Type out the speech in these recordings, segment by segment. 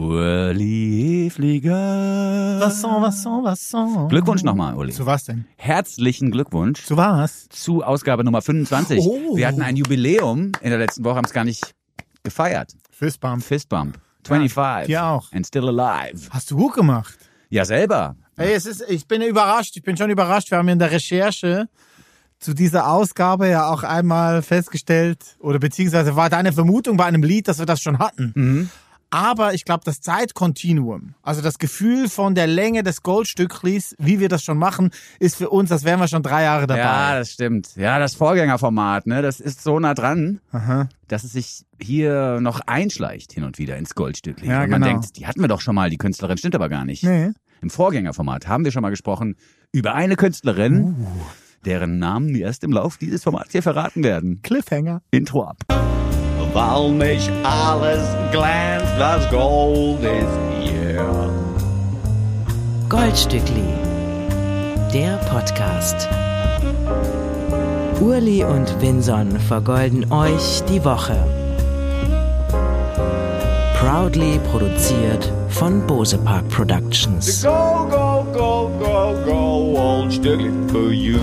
Uli Flieger. Wasson, Wasson, Wasson. Glückwunsch nochmal, Uli. Zu was denn? Herzlichen Glückwunsch Zu was? zu Ausgabe Nummer 25. Oh. Wir hatten ein Jubiläum in der letzten Woche, haben es gar nicht gefeiert. Fistbump. Fistbump. 25. hier auch. And still alive. Hast du gut gemacht. Ja, selber. Ey, es ist, ich bin überrascht. Ich bin schon überrascht. Wir haben in der Recherche zu dieser Ausgabe ja auch einmal festgestellt, oder beziehungsweise war deine Vermutung bei einem Lied, dass wir das schon hatten. Aber ich glaube, das Zeitkontinuum, also das Gefühl von der Länge des Goldstücklis, wie wir das schon machen, ist für uns, als wären wir schon drei Jahre dabei. Ja, das stimmt. Ja, das Vorgängerformat, ne, das ist so nah dran, Aha. dass es sich hier noch einschleicht hin und wieder ins Goldstückli. Ja, und man genau. denkt, die hatten wir doch schon mal, die Künstlerin stimmt aber gar nicht. Nee. Im Vorgängerformat haben wir schon mal gesprochen über eine Künstlerin, Uh. deren Namen erst im Lauf dieses Formats hier verraten werden. Cliffhanger. Intro ab. Weil nicht alles glänzt, was Gold ist hier. Goldstückli, der Podcast. Urli und Vinson vergolden euch die Woche. Proudly produziert von Bose Park Productions. Go, go, go, go, go, old Stückli for you.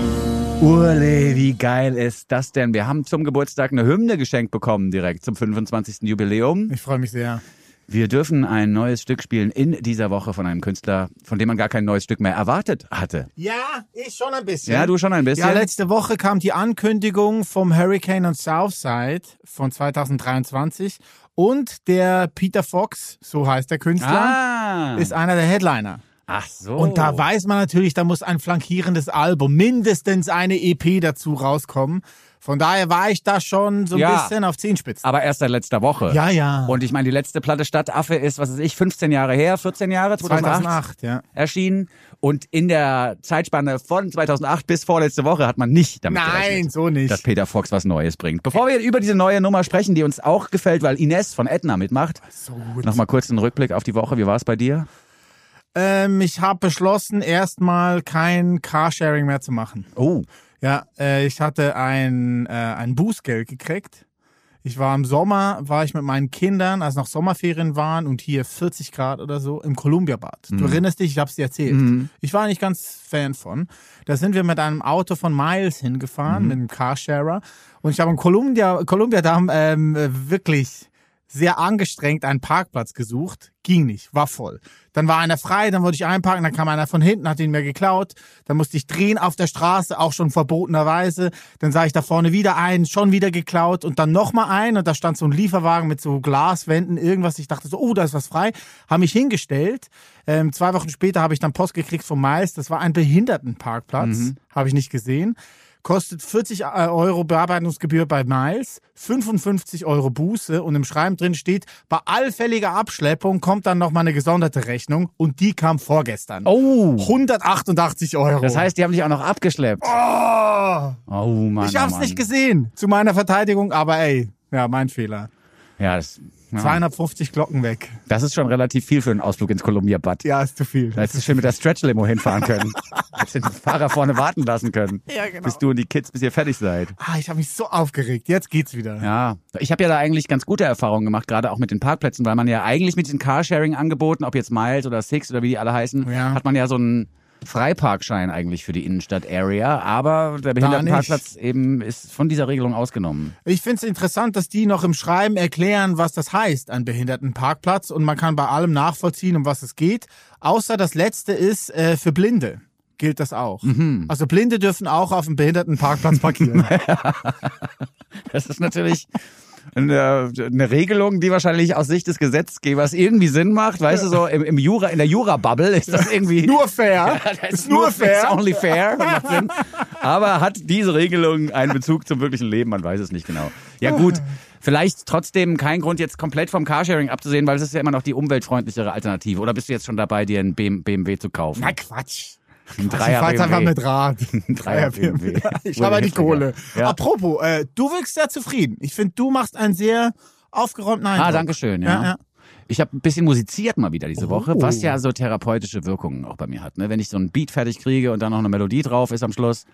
Urle, wie geil ist das denn? Wir haben zum Geburtstag eine Hymne geschenkt bekommen, direkt zum 25. Jubiläum. Ich freue mich sehr. Wir dürfen ein neues Stück spielen in dieser Woche von einem Künstler, von dem man gar kein neues Stück mehr erwartet hatte. Ja, ich schon ein bisschen. Ja, du schon ein bisschen. Ja, letzte Woche kam die Ankündigung vom Hurricane on Southside von 2023 und der Peter Fox, so heißt der Künstler, ah. ist einer der Headliner. Ach so. Und da weiß man natürlich, da muss ein flankierendes Album, mindestens eine EP dazu rauskommen. Von daher war ich da schon so ein Ja. bisschen auf Zehenspitzen. aber erst seit letzter Woche. Ja, ja. Und ich meine, die letzte Platte Stadtaffe ist, was weiß ich, 15 Jahre her, 14 Jahre, 2008, 2008, ja. erschienen. Und in der Zeitspanne von 2008 bis vorletzte Woche hat man nicht damit Nein, gerechnet, so nicht. dass Peter Fox was Neues bringt. Bevor wir über diese neue Nummer sprechen, die uns auch gefällt, weil Ines von Edna mitmacht, so gut. nochmal kurz einen Rückblick auf die Woche. Wie war es bei dir? Ähm, ich habe beschlossen, erstmal kein Carsharing mehr zu machen. Oh, Ja, äh, ich hatte ein, äh, ein Bußgeld gekriegt. Ich war im Sommer, war ich mit meinen Kindern, als noch Sommerferien waren und hier 40 Grad oder so, im Columbia-Bad. Du erinnerst dich, ich hab's dir erzählt. Ich war nicht ganz Fan von. Da sind wir mit einem Auto von Miles hingefahren, mit einem Carsharer. Und ich habe in Columbia, Columbia da haben, ähm, wirklich sehr angestrengt einen Parkplatz gesucht. Ging nicht, war voll. Dann war einer frei, dann wollte ich einparken, dann kam einer von hinten, hat ihn mir geklaut. Dann musste ich drehen auf der Straße, auch schon verbotenerweise. Dann sah ich da vorne wieder einen, schon wieder geklaut und dann nochmal ein und da stand so ein Lieferwagen mit so Glaswänden, irgendwas. Ich dachte so, oh, da ist was frei. Habe mich hingestellt. Ähm, zwei Wochen später habe ich dann Post gekriegt vom Miles. Das war ein Behindertenparkplatz. Habe ich nicht gesehen kostet 40 Euro Bearbeitungsgebühr bei Miles, 55 Euro Buße und im Schreiben drin steht, bei allfälliger Abschleppung kommt dann nochmal eine gesonderte Rechnung und die kam vorgestern. oh. 188 Euro. Das heißt, die haben dich auch noch abgeschleppt. oh, Oh Mann. ich oh hab's Mann. nicht gesehen, zu meiner Verteidigung, aber ey, ja, mein Fehler. Ja, das, ja. 250 Glocken weg. das ist schon relativ viel für einen Ausflug ins Columbia-Bad. Ja, ist zu viel. Da hättest du schön mit der Stretch-Limo hinfahren können. Hättest den Fahrer vorne warten lassen können. Ja, genau. Bis du und die Kids, bis ihr fertig seid. Ah, ich habe mich so aufgeregt. Jetzt geht's wieder. Ja, ich habe ja da eigentlich ganz gute Erfahrungen gemacht, gerade auch mit den Parkplätzen, weil man ja eigentlich mit den Carsharing-Angeboten, ob jetzt Miles oder Six oder wie die alle heißen, Ja. hat man ja so einen Freiparkschein eigentlich für die Innenstadt-Area, aber der Behindertenparkplatz eben ist von dieser Regelung ausgenommen. Ich finde es interessant, dass die noch im Schreiben erklären, was das heißt, ein Behindertenparkplatz. Und man kann bei allem nachvollziehen, um was es geht. Außer das letzte ist äh, für Blinde. Gilt das auch. Also Blinde dürfen auch auf dem Behindertenparkplatz parkieren. Das ist natürlich eine, eine Regelung, die wahrscheinlich aus Sicht des Gesetzgebers irgendwie Sinn macht. Weißt du, so im, im Jura, in der Jura-Bubble ist das irgendwie. nur fair. Das ist nur fair. It's only fair. das macht Sinn. Aber hat diese Regelung einen Bezug zum wirklichen Leben? Man weiß es nicht genau. Ja gut, vielleicht trotzdem kein Grund, jetzt komplett vom Carsharing abzusehen, weil es ist ja immer noch die umweltfreundlichere Alternative. Oder bist du jetzt schon dabei, dir einen BM BMW zu kaufen? Na Quatsch. Ein Ich Dreier fahr's einfach mit Rad. Ein Dreier BMW. Ich habe die Kohle. Ja. Apropos, äh, du wirkst sehr zufrieden. Ich finde, du machst einen sehr aufgeräumten Eindruck. Ah, danke schön, ja. Ja, ja. Ich habe ein bisschen musiziert mal wieder diese Oh. Woche, was ja so therapeutische Wirkungen auch bei mir hat. Ne? Wenn ich so ein Beat fertig kriege und dann noch eine Melodie drauf ist am Schluss,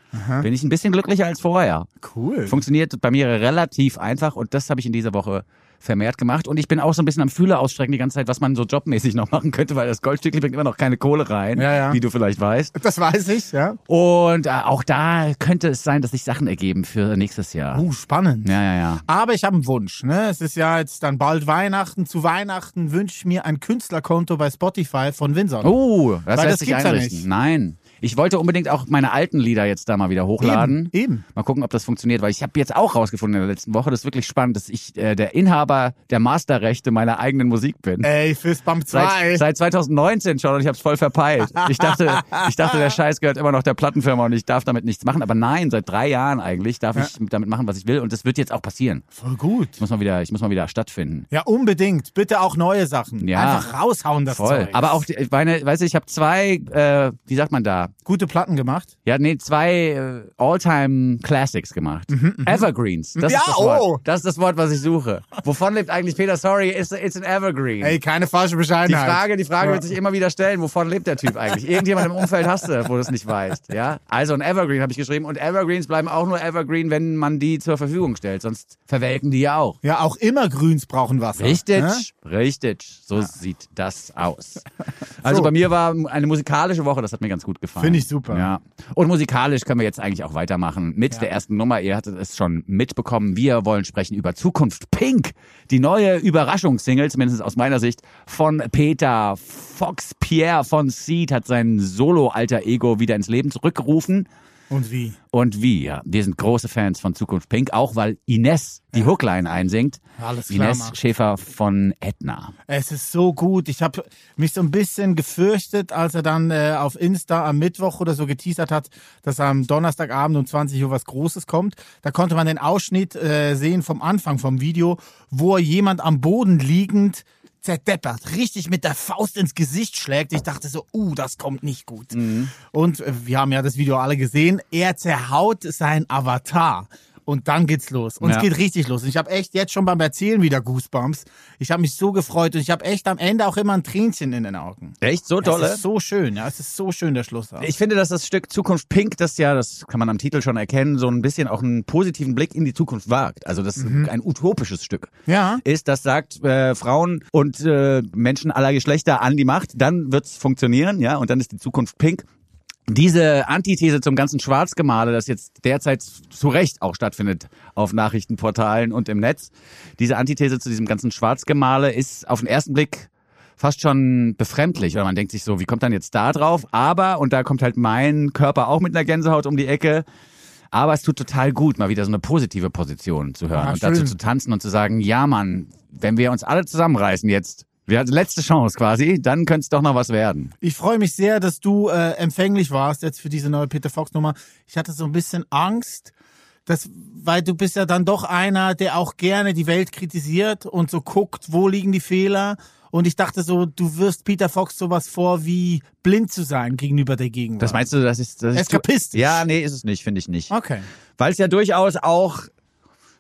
bin ich ein bisschen glücklicher als vorher. Cool. Funktioniert bei mir relativ einfach und das habe ich in dieser Woche vermehrt gemacht. Und ich bin auch so ein bisschen am Fühler ausstrecken die ganze Zeit, was man so jobmäßig noch machen könnte, weil das Goldstückli bringt immer noch keine Kohle rein, Ja, ja. wie du vielleicht weißt. Das weiß ich, ja. Und äh, auch da könnte es sein, dass sich Sachen ergeben für nächstes Jahr. Uh, spannend. Ja, ja, ja. Aber ich habe einen Wunsch. Ne? Es ist ja jetzt dann bald Weihnachten. Zu Weihnachten wünsche ich mir ein Künstlerkonto bei Spotify von Windsor. Oh, das Weil lässt das sich ja einrichten. nicht. Nein. Ich wollte unbedingt auch meine alten Lieder jetzt da mal wieder hochladen. Eben, eben. Mal gucken, ob das funktioniert, weil ich habe jetzt auch rausgefunden in der letzten Woche, das ist wirklich spannend, dass ich äh, der Inhaber der Masterrechte meiner eigenen Musik bin. Ey, Fistbump 2. Seit, seit 2019 schon und ich habe es voll verpeilt. Ich dachte, ich dachte, der Scheiß gehört immer noch der Plattenfirma und ich darf damit nichts machen. Aber nein, seit drei Jahren eigentlich darf ich damit machen, was ich will und das wird jetzt auch passieren. Voll gut. Ich muss mal wieder, ich muss mal wieder stattfinden. Ja, unbedingt. Bitte auch neue Sachen. Ja. Einfach raushauen das Voll. Zeug. Aber auch, meine, weißt du, ich habe zwei, äh, wie sagt man da? Gute Platten gemacht. Ja, nee, zwei äh, All-Time Classics gemacht. Evergreens. Das Ja, ist das Wort. oh. Das ist das Wort, was ich suche. Wovon lebt eigentlich Peter? Sorry, it's, it's an Evergreen. Ey, keine falsche die Bescheidenheit. Frage, die Frage Ja. wird sich immer wieder stellen, wovon lebt der Typ eigentlich? Irgendjemand im Umfeld hast du, wo du es nicht weißt. Ja? Also ein Evergreen habe ich geschrieben und Evergreens bleiben auch nur Evergreen, wenn man die zur Verfügung stellt. Sonst verwelken die ja auch. Ja, auch immer Grüns brauchen Wasser. Richtig, Ne? richtig. So sieht das aus. Also bei mir war eine musikalische Woche, das hat mir ganz gut gefallen. Finde ich super. Ja. Und musikalisch können wir jetzt eigentlich auch weitermachen mit der ersten Nummer. Ihr hattet es schon mitbekommen. Wir wollen sprechen über Zukunft Pink. Die neue Überraschungssingle, zumindest aus meiner Sicht, von Peter Fox. Pierre von Seed hat sein Solo-Alter Ego wieder ins Leben zurückgerufen. Und wie? Und wie, ja. Wir sind große Fans von Zukunft Pink, auch weil Ines die Hookline einsingt. Alles klar, Ines Marc. Schäfer von Etna. Es ist so gut. Ich habe mich so ein bisschen gefürchtet, als er dann äh, auf Insta am Mittwoch oder so geteasert hat, dass am Donnerstagabend um 20 Uhr was Großes kommt. Da konnte man den Ausschnitt äh, sehen vom Anfang vom Video, wo er jemand am Boden liegend zerdeppert, richtig mit der Faust ins Gesicht schlägt. Ich dachte so, uh, das kommt nicht gut. Und äh, wir haben ja das Video alle gesehen. Er zerhaut sein Avatar. Und dann geht's los. Und Ja. es geht richtig los. Und ich habe echt jetzt schon beim Erzählen wieder Goosebumps. Ich habe mich so gefreut und ich habe echt am Ende auch immer ein Tränchen in den Augen. Echt? So Es ist so schön, ja. Es ist so schön, der Schluss. auch. Ich finde, dass das Stück Zukunft Pink, das ja, das kann man am Titel schon erkennen, so ein bisschen auch einen positiven Blick in die Zukunft wagt. Also das ist ein utopisches Stück. Ja. Ist, das sagt äh, Frauen und äh, Menschen aller Geschlechter an die Macht, dann wird's funktionieren, ja, und dann ist die Zukunft pink. Diese Antithese zum ganzen Schwarzgemale, das jetzt derzeit zu Recht auch stattfindet auf Nachrichtenportalen und im Netz, diese Antithese zu diesem ganzen Schwarzgemale ist auf den ersten Blick fast schon befremdlich. Oder man denkt sich so, wie kommt dann jetzt da drauf? Aber, und da kommt halt mein Körper auch mit einer Gänsehaut um die Ecke, aber es tut total gut, mal wieder so eine positive Position zu hören Ah, und dazu zu tanzen und zu sagen, ja Mann, wenn wir uns alle zusammenreißen jetzt, wir hatten letzte Chance quasi, dann könnte es doch noch was werden. Ich freue mich sehr, dass du äh, empfänglich warst jetzt für diese neue Peter Fox Nummer. Ich hatte so ein bisschen Angst, dass, weil du bist ja dann doch einer, der auch gerne die Welt kritisiert und so guckt, wo liegen die Fehler. Und ich dachte so, du wirst Peter Fox sowas vor wie blind zu sein gegenüber der Gegenwart. Das meinst du, das ist... Das ist zu- Eskapistisch. Ja, nee, ist es nicht, finde ich nicht. Okay. Weil es ja durchaus auch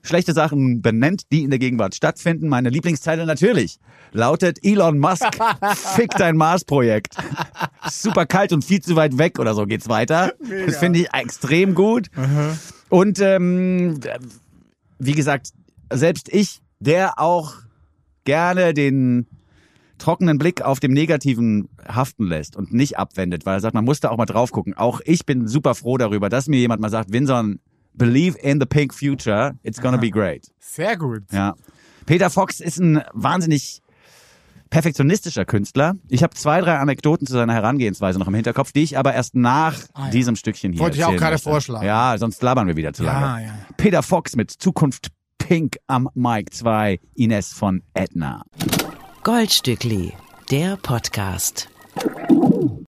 schlechte Sachen benennt, die in der Gegenwart stattfinden. Meine Lieblingszeile natürlich lautet Elon Musk, fick dein Mars-Projekt. Super kalt und viel zu weit weg oder so geht's weiter. Das finde ich extrem gut. Und ähm, wie gesagt, selbst ich, der auch gerne den trockenen Blick auf dem Negativen haften lässt und nicht abwendet, weil er sagt, man muss da auch mal drauf gucken. Auch ich bin super froh darüber, dass mir jemand mal sagt, Winson, believe in the pink future, it's gonna be great. Sehr gut. Ja. Peter Fox ist ein wahnsinnig perfektionistischer Künstler. Ich habe zwei, drei Anekdoten zu seiner Herangehensweise noch im Hinterkopf, die ich aber erst nach Ah, ja. diesem Stückchen hier Wollte ich auch gerade möchte. vorschlagen. Ja, sonst labern wir wieder zu Ja, lange. ja. Peter Fox mit Zukunft Pink am Mic 2, Ines von Edna. Goldstückli, der Podcast.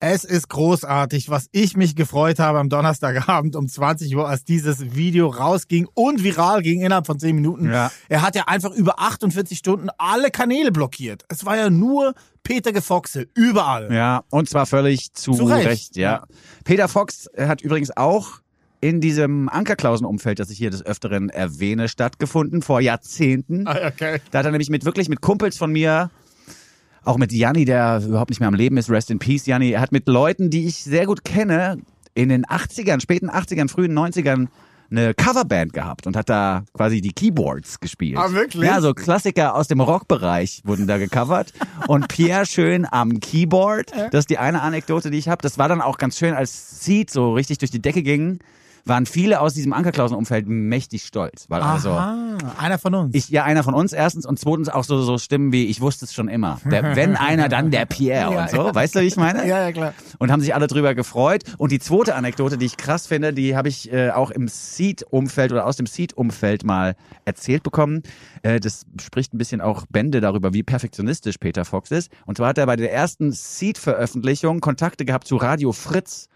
Es ist großartig, was ich mich gefreut habe am Donnerstagabend um 20 Uhr, als dieses Video rausging und viral ging innerhalb von 10 Minuten. Ja. Er hat ja einfach über 48 Stunden alle Kanäle blockiert. Es war ja nur Peter Gefoxe, überall. Ja, und zwar völlig zu, Zu Recht, Recht. ja. ja. Peter Fox hat übrigens auch in diesem Ankerklausenumfeld, das ich hier des Öfteren erwähne, stattgefunden, vor Jahrzehnten. Ah, Okay. Da hat er nämlich mit wirklich mit Kumpels von mir, auch mit Janni, der überhaupt nicht mehr am Leben ist, Rest in Peace, Janni, hat mit Leuten, die ich sehr gut kenne, in den 80ern, späten 80ern, frühen 90ern eine Coverband gehabt und hat da quasi die Keyboards gespielt. Ah, wirklich? Ja, so Klassiker aus dem Rockbereich wurden da gecovert und Pierre schön am Keyboard. Das ist die eine Anekdote, die ich habe. Das war dann auch ganz schön, als Seed so richtig durch die Decke ging, waren viele aus diesem Ankerklausen-Umfeld mächtig stolz, weil also Aha, einer von uns. ich ja einer von uns erstens und zweitens auch so so Stimmen wie ich wusste es schon immer. Der, wenn einer, dann der Pierre Ja, und so. ja. Weißt du, wie ich meine? ja, ja, klar. und haben sich alle drüber gefreut. Und die zweite Anekdote, die ich krass finde, die habe ich äh, auch im Seed-Umfeld oder aus dem Seed-Umfeld mal erzählt bekommen. Äh, das spricht ein bisschen auch Bände darüber, wie perfektionistisch Peter Fox ist. Und zwar hat er bei der ersten Seed-Veröffentlichung Kontakte gehabt zu Radio Fritz.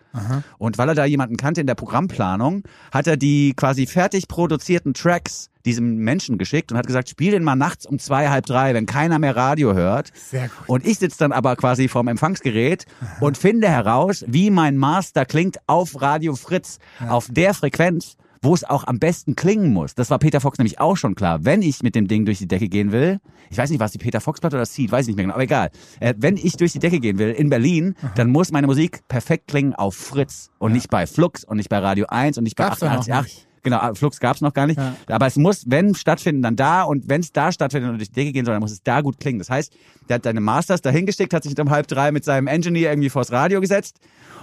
Und weil er da jemanden kannte in der Programmplanung, hat er die quasi fertig produzierten Tracks diesem Menschen geschickt und hat gesagt, spiel den mal nachts um zwei, halb drei, wenn keiner mehr Radio hört. Sehr gut. Und ich sitze dann aber quasi vorm Empfangsgerät und finde heraus, wie mein Master klingt auf Radio Fritz, auf der Frequenz, wo es auch am besten klingen muss. Das war Peter Fox nämlich auch schon klar. Wenn ich mit dem Ding durch die Decke gehen will, ich weiß nicht, was die Peter Fox Platte oder Seed, weiß ich nicht mehr genau, aber egal. Äh, wenn ich durch die Decke gehen will in Berlin, dann muss meine Musik perfekt klingen auf Fritz und nicht bei Flux und nicht bei Radio 1 und nicht bei Gab's da noch 88.8. nicht. Genau, Flux gab's noch gar nicht. Ja. Aber es muss, wenn stattfinden, dann da. Und wenn es da stattfindet und durch die Decke gehen soll, dann muss es da gut klingen. Das heißt, der hat seine Masters dahin geschickt, hat sich um halb drei mit seinem Engineer irgendwie vors Radio gesetzt.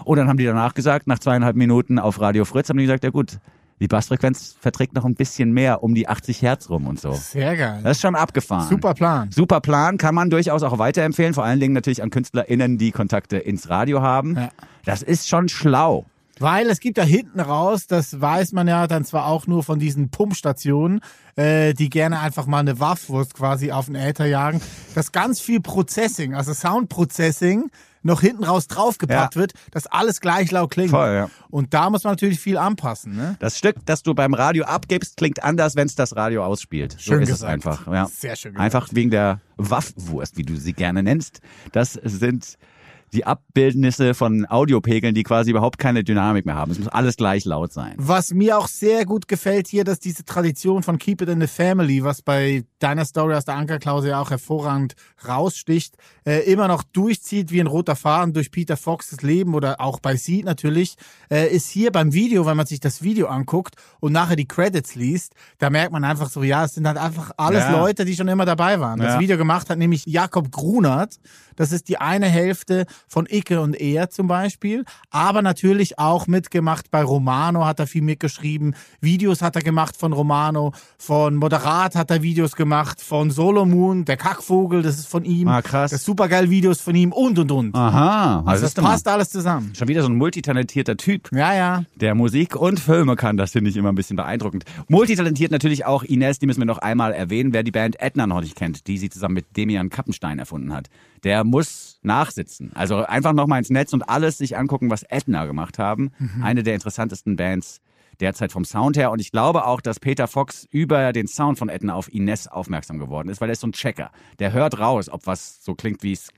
Und dann haben die danach gesagt, nach zweieinhalb Minuten auf Radio Fritz, haben die gesagt, ja gut, die Bassfrequenz verträgt noch ein bisschen mehr um die 80 Hertz rum und so. Sehr geil. Das ist schon abgefahren. Super Plan. Super Plan, kann man durchaus auch weiterempfehlen. Vor allen Dingen natürlich an KünstlerInnen, die Kontakte ins Radio haben. Ja. Das ist schon schlau. Weil es gibt ja hinten raus, das weiß man ja dann zwar auch nur von diesen Pumpstationen, äh, die gerne einfach mal eine Waffwurst quasi auf den Äther jagen, dass ganz viel Processing, also Soundprocessing, noch hinten raus draufgepackt Ja. wird, dass alles gleich laut klingt. Voll, ja. Und da muss man natürlich viel anpassen. Ne? Das Stück, das du beim Radio abgibst, klingt anders, wenn es das Radio ausspielt. So Schön ist gesagt. es einfach. Ja. Sehr schön gesagt. Einfach wegen der Waffwurst, wie du sie gerne nennst. Das sind die Abbildnisse von Audiopegeln, die quasi überhaupt keine Dynamik mehr haben. Es muss alles gleich laut sein. Was mir auch sehr gut gefällt hier, dass diese Tradition von Keep It in the Family, was bei deiner Story aus der Ankerklause ja auch hervorragend raussticht, äh, immer noch durchzieht wie ein roter Faden durch Peter Foxes Leben oder auch bei Seed natürlich, äh, ist hier beim Video, wenn man sich das Video anguckt und nachher die Credits liest, da merkt man einfach so, ja, es sind halt einfach alles Ja. Leute, die schon immer dabei waren. Das Ja. Video gemacht hat nämlich Jakob Grunert. Das ist die eine Hälfte von Icke und Er zum Beispiel. Aber natürlich auch mitgemacht bei Romano hat er viel mitgeschrieben. Videos hat er gemacht von Romano. Von Moderat hat er Videos gemacht. Von Solomon, der Kackvogel, das ist von ihm. Ah, krass. Das supergeil Videos von ihm und und und. Aha, also das passt alles zusammen. schon wieder so ein multitalentierter Typ. Ja, ja. der Musik und Filme kann. Das finde ich immer ein bisschen beeindruckend. Multitalentiert natürlich auch Ines, die müssen wir noch einmal erwähnen, wer die Band Edna noch nicht kennt, die sie zusammen mit Demian Kappenstein erfunden hat. Der muss nachsitzen. Also einfach noch mal ins Netz und alles sich angucken, was Edna gemacht haben. Eine der interessantesten Bands derzeit vom Sound her. Und ich glaube auch, dass Peter Fox über den Sound von Edna auf Ines aufmerksam geworden ist, weil er ist so ein Checker. Der hört raus, ob was so klingt, wie es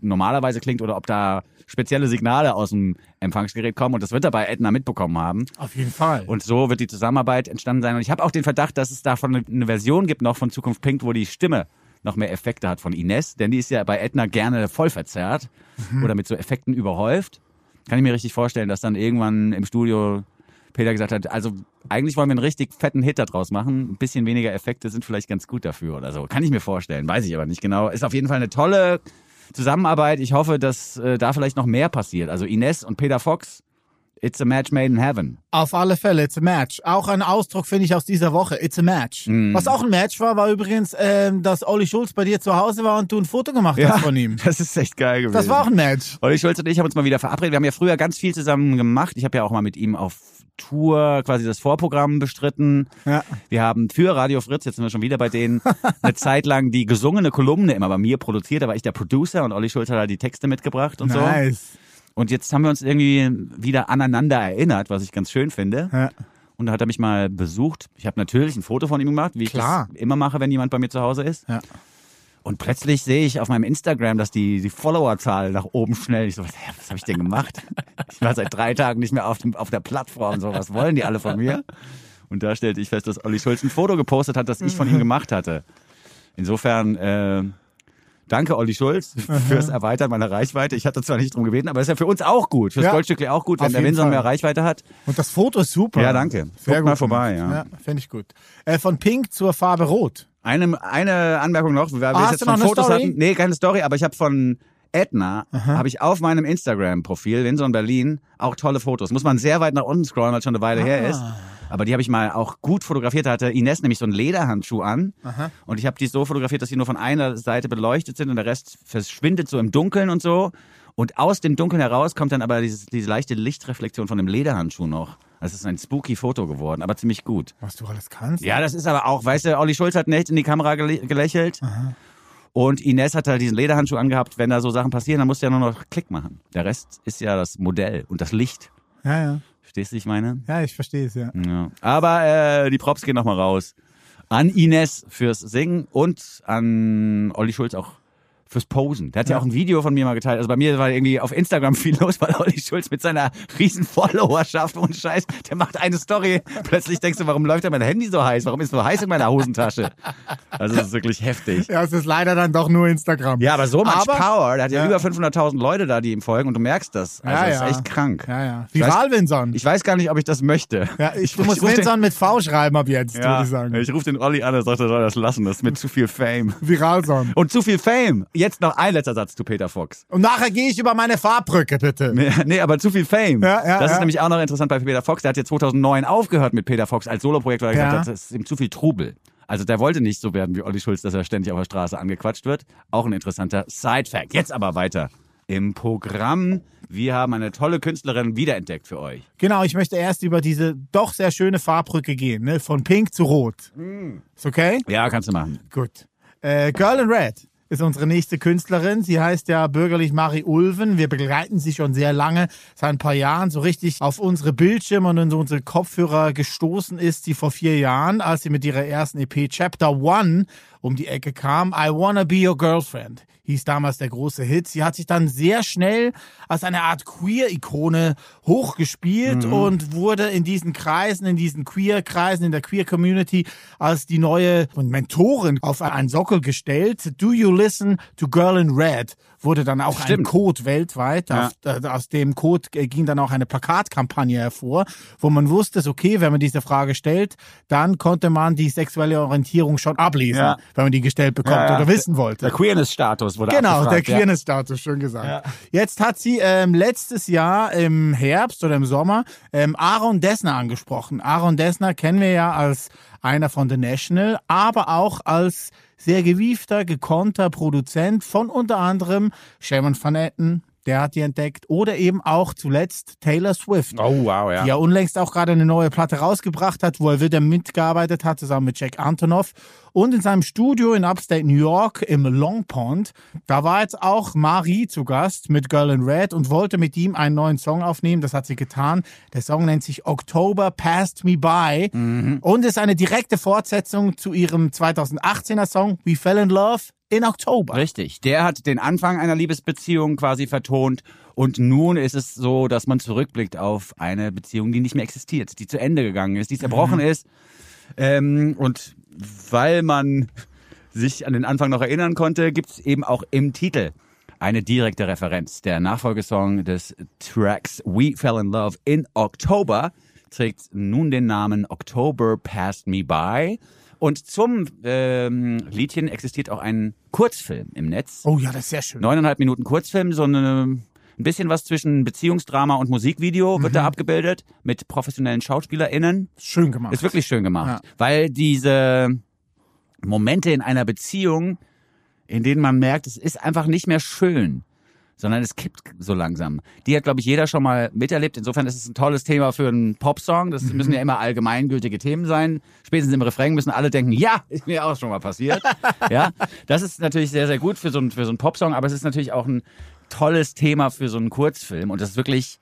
normalerweise klingt oder ob da spezielle Signale aus dem Empfangsgerät kommen. Und das wird er bei Edna mitbekommen haben. Auf jeden Fall. Und so wird die Zusammenarbeit entstanden sein. Und ich habe auch den Verdacht, dass es davon eine- eine Version gibt noch von Zukunft Pink, wo die Stimme noch mehr Effekte hat von Ines, denn die ist ja bei Edna gerne voll verzerrt oder mit so Effekten überhäuft. Kann ich mir richtig vorstellen, dass dann irgendwann im Studio Peter gesagt hat, also eigentlich wollen wir einen richtig fetten Hit daraus machen. Ein bisschen weniger Effekte sind vielleicht ganz gut dafür oder so. Kann ich mir vorstellen, weiß ich aber nicht genau. Ist auf jeden Fall eine tolle Zusammenarbeit. Ich hoffe, dass äh, da vielleicht noch mehr passiert. Also Ines und Peter Fox, it's a match made in heaven. Auf alle Fälle, it's a match. Auch ein Ausdruck finde ich aus dieser Woche, it's a match. Mm. Was auch ein Match war, war übrigens, ähm, dass Olli Schulz bei dir zu Hause war und du ein Foto gemacht hast von ihm. Das ist echt geil gewesen. Das war auch ein Match. Olli Schulz und ich haben uns mal wieder verabredet. Wir haben ja früher ganz viel zusammen gemacht. Ich habe ja auch mal mit ihm auf Tour quasi das Vorprogramm bestritten. Ja. Wir haben für Radio Fritz, jetzt sind wir schon wieder bei denen, eine Zeit lang die gesungene Kolumne immer bei mir produziert. Da war ich der Producer und Olli Schulz hat halt die Texte mitgebracht und so. Und jetzt haben wir uns irgendwie wieder aneinander erinnert, was ich ganz schön finde. Ja. Und da hat er mich mal besucht. Ich habe natürlich ein Foto von ihm gemacht, wie Klar. ich das immer mache, wenn jemand bei mir zu Hause ist. Ja. Und plötzlich sehe ich auf meinem Instagram, dass die, die Followerzahl nach oben schnell. Ich so, was, was habe ich denn gemacht? Ich war seit drei Tagen nicht mehr auf, dem, auf der Plattform. So, was wollen die alle von mir? Und da stellte ich fest, dass Olli Schulz ein Foto gepostet hat, das ich von ihm gemacht hatte. Insofern, äh, Danke, Olli Schulz, fürs Erweitern meiner Reichweite. Ich hatte zwar nicht drum gebeten, aber ist ja für uns auch gut. Fürs Ja. Goldstückli auch gut, wenn der Fall. mehr Reichweite hat. Und das Foto ist super. Ja, danke. Sehr Guckt mal vorbei, ja. Ja, finde ich gut. Äh, von Pink zur Farbe Rot. Eine, eine Anmerkung noch, weil wir Ah, jetzt von Fotos Story? hatten. Nee, keine Story, aber ich habe von Edna, habe ich auf meinem Instagram-Profil, Winson Berlin, auch tolle Fotos. Muss man sehr weit nach unten scrollen, weil es schon eine Weile her Ah. ist. Aber die habe ich mal auch gut fotografiert. Da hatte Ines nämlich so einen Lederhandschuh an. Und ich habe die so fotografiert, dass die nur von einer Seite beleuchtet sind und der Rest verschwindet so im Dunkeln und so. Und aus dem Dunkeln heraus kommt dann aber dieses, diese leichte Lichtreflexion von dem Lederhandschuh noch. Das ist ein spooky Foto geworden, aber ziemlich gut. Was du alles kannst. Ja, das ist aber auch, weißt du, Olli Schulz hat nicht in die Kamera gele gelächelt. Und Ines hat halt diesen Lederhandschuh angehabt. Wenn da so Sachen passieren, dann musst du ja nur noch Klick machen. Der Rest ist ja das Modell und das Licht. ja, ja. Verstehst du, ich meine? Ja, ich verstehe es, ja. Ja. Aber äh, die Props gehen nochmal raus. An Ines fürs Singen und an Olli Schulz auch fürs Posen. Der hat ja. Ja. auch ein Video von mir mal geteilt. Also bei mir war irgendwie auf Instagram viel los, weil Olli Schulz mit seiner riesen Followerschaft und Scheiß, der macht eine Story. Plötzlich denkst du, warum läuft da mein Handy so heiß? Warum ist es so heiß in meiner Hosentasche? Also das ist wirklich heftig. Ja, es ist leider dann doch nur Instagram. Ja, aber so much Aber- Power. Der hat ja, Ja. über 500.000 Leute da, die ihm folgen und du merkst das. Also Ja, das ist echt krank. Ja, ja. Viral, Vinson. Ich weiß gar nicht, ob ich das möchte. Ja, ich, du ich den- Vinson mit V schreiben ab jetzt, würde ich sagen. ich rufe den Olli an, er sagt, er soll das lassen. Das ist mit zu viel Fame. Viralson. Und zu viel Fame. Jetzt noch ein letzter Satz zu Peter Fox. Und nachher gehe ich über meine Farbbrücke, bitte. Nee, nee, aber zu viel Fame. Ja, ja, das ist ja. nämlich auch noch interessant bei Peter Fox. Der hat jetzt 2009 aufgehört mit Peter Fox als Soloprojekt, weil er gesagt hat, das ist ihm zu viel Trubel. Also der wollte nicht so werden wie Olli Schulz, dass er ständig auf der Straße angequatscht wird. Auch ein interessanter Side-Fact. Jetzt aber weiter im Programm. Wir haben eine tolle Künstlerin wiederentdeckt für euch. Genau, ich möchte erst über diese doch sehr schöne Farbbrücke gehen, ne? Von pink zu rot. Ist okay? Ja, kannst du machen. Gut. Äh, Girl in Red ist unsere nächste Künstlerin. Sie heißt ja bürgerlich Marie Ulven. Wir begleiten sie schon sehr lange, seit ein paar Jahren, so richtig auf unsere Bildschirme und unsere Kopfhörer gestoßen ist sie vor vier Jahren, als sie mit ihrer ersten EP Chapter One um die Ecke kam. I Wanna Be Your Girlfriend hieß damals der große Hit. Sie hat sich dann sehr schnell als eine Art Queer-Ikone hochgespielt und wurde in diesen Kreisen, in diesen Queer-Kreisen, in der Queer-Community als die neue Mentorin auf einen Sockel gestellt. Do You Listen to Girl in Red wurde dann auch ein Stimmt. Code weltweit. Ja. Auf, aus dem Code äh, ging dann auch eine Plakatkampagne hervor, wo man wusste, okay, wenn man diese Frage stellt, dann konnte man die sexuelle Orientierung schon ablesen, Ja. wenn man die gestellt bekommt Ja, oder wissen wollte. Der Queerness-Status wurde Genau, der. Queerness-Status, schön gesagt. Jetzt hat sie ähm, letztes Jahr im Herbst oder im Sommer ähm, Aaron Dessner angesprochen. Aaron Dessner kennen wir ja als einer von The National, aber auch als sehr gewiefter, gekonnter Produzent von unter anderem Shaman Van Etten, der hat die entdeckt, oder eben auch zuletzt Taylor Swift Oh, wow, ja. die ja unlängst auch gerade eine neue Platte rausgebracht hat, wo er wieder mitgearbeitet hat, zusammen mit Jack Antonoff. Und in seinem Studio in Upstate New York im Long Pond, da war jetzt auch Marie zu Gast mit Girl in Red und wollte mit ihm einen neuen Song aufnehmen. Das hat sie getan. Der Song nennt sich October Passed Me By und ist eine direkte Fortsetzung zu ihrem 2018er Song We Fell in Love in October. Richtig. Der hat den Anfang einer Liebesbeziehung quasi vertont. Und nun ist es so, dass man zurückblickt auf eine Beziehung, die nicht mehr existiert, die zu Ende gegangen ist, die zerbrochen ist. Ähm, und weil man sich an den Anfang noch erinnern konnte, gibt es eben auch im Titel eine direkte Referenz. Der Nachfolgesong des Tracks We Fell in Love in October trägt nun den Namen October Passed Me By. Und zum ähm, Liedchen existiert auch ein Kurzfilm im Netz. Oh ja, das ist sehr schön. Neuneinhalb Minuten Kurzfilm, so eine, ein bisschen was zwischen Beziehungsdrama und Musikvideo wird da abgebildet mit professionellen SchauspielerInnen. Schön gemacht. Ist wirklich schön gemacht. Ja. Weil diese Momente in einer Beziehung, in denen man merkt, es ist einfach nicht mehr schön, sondern es kippt so langsam. Die hat, glaube ich, jeder schon mal miterlebt. Insofern ist es ein tolles Thema für einen Popsong. Das müssen ja immer allgemeingültige Themen sein. Spätestens im Refrain müssen alle denken, ja, ist mir auch schon mal passiert. ja, das ist natürlich sehr, sehr gut für so einen, für so einen Popsong, aber es ist natürlich auch ein tolles Thema für so einen Kurzfilm und das ist wirklich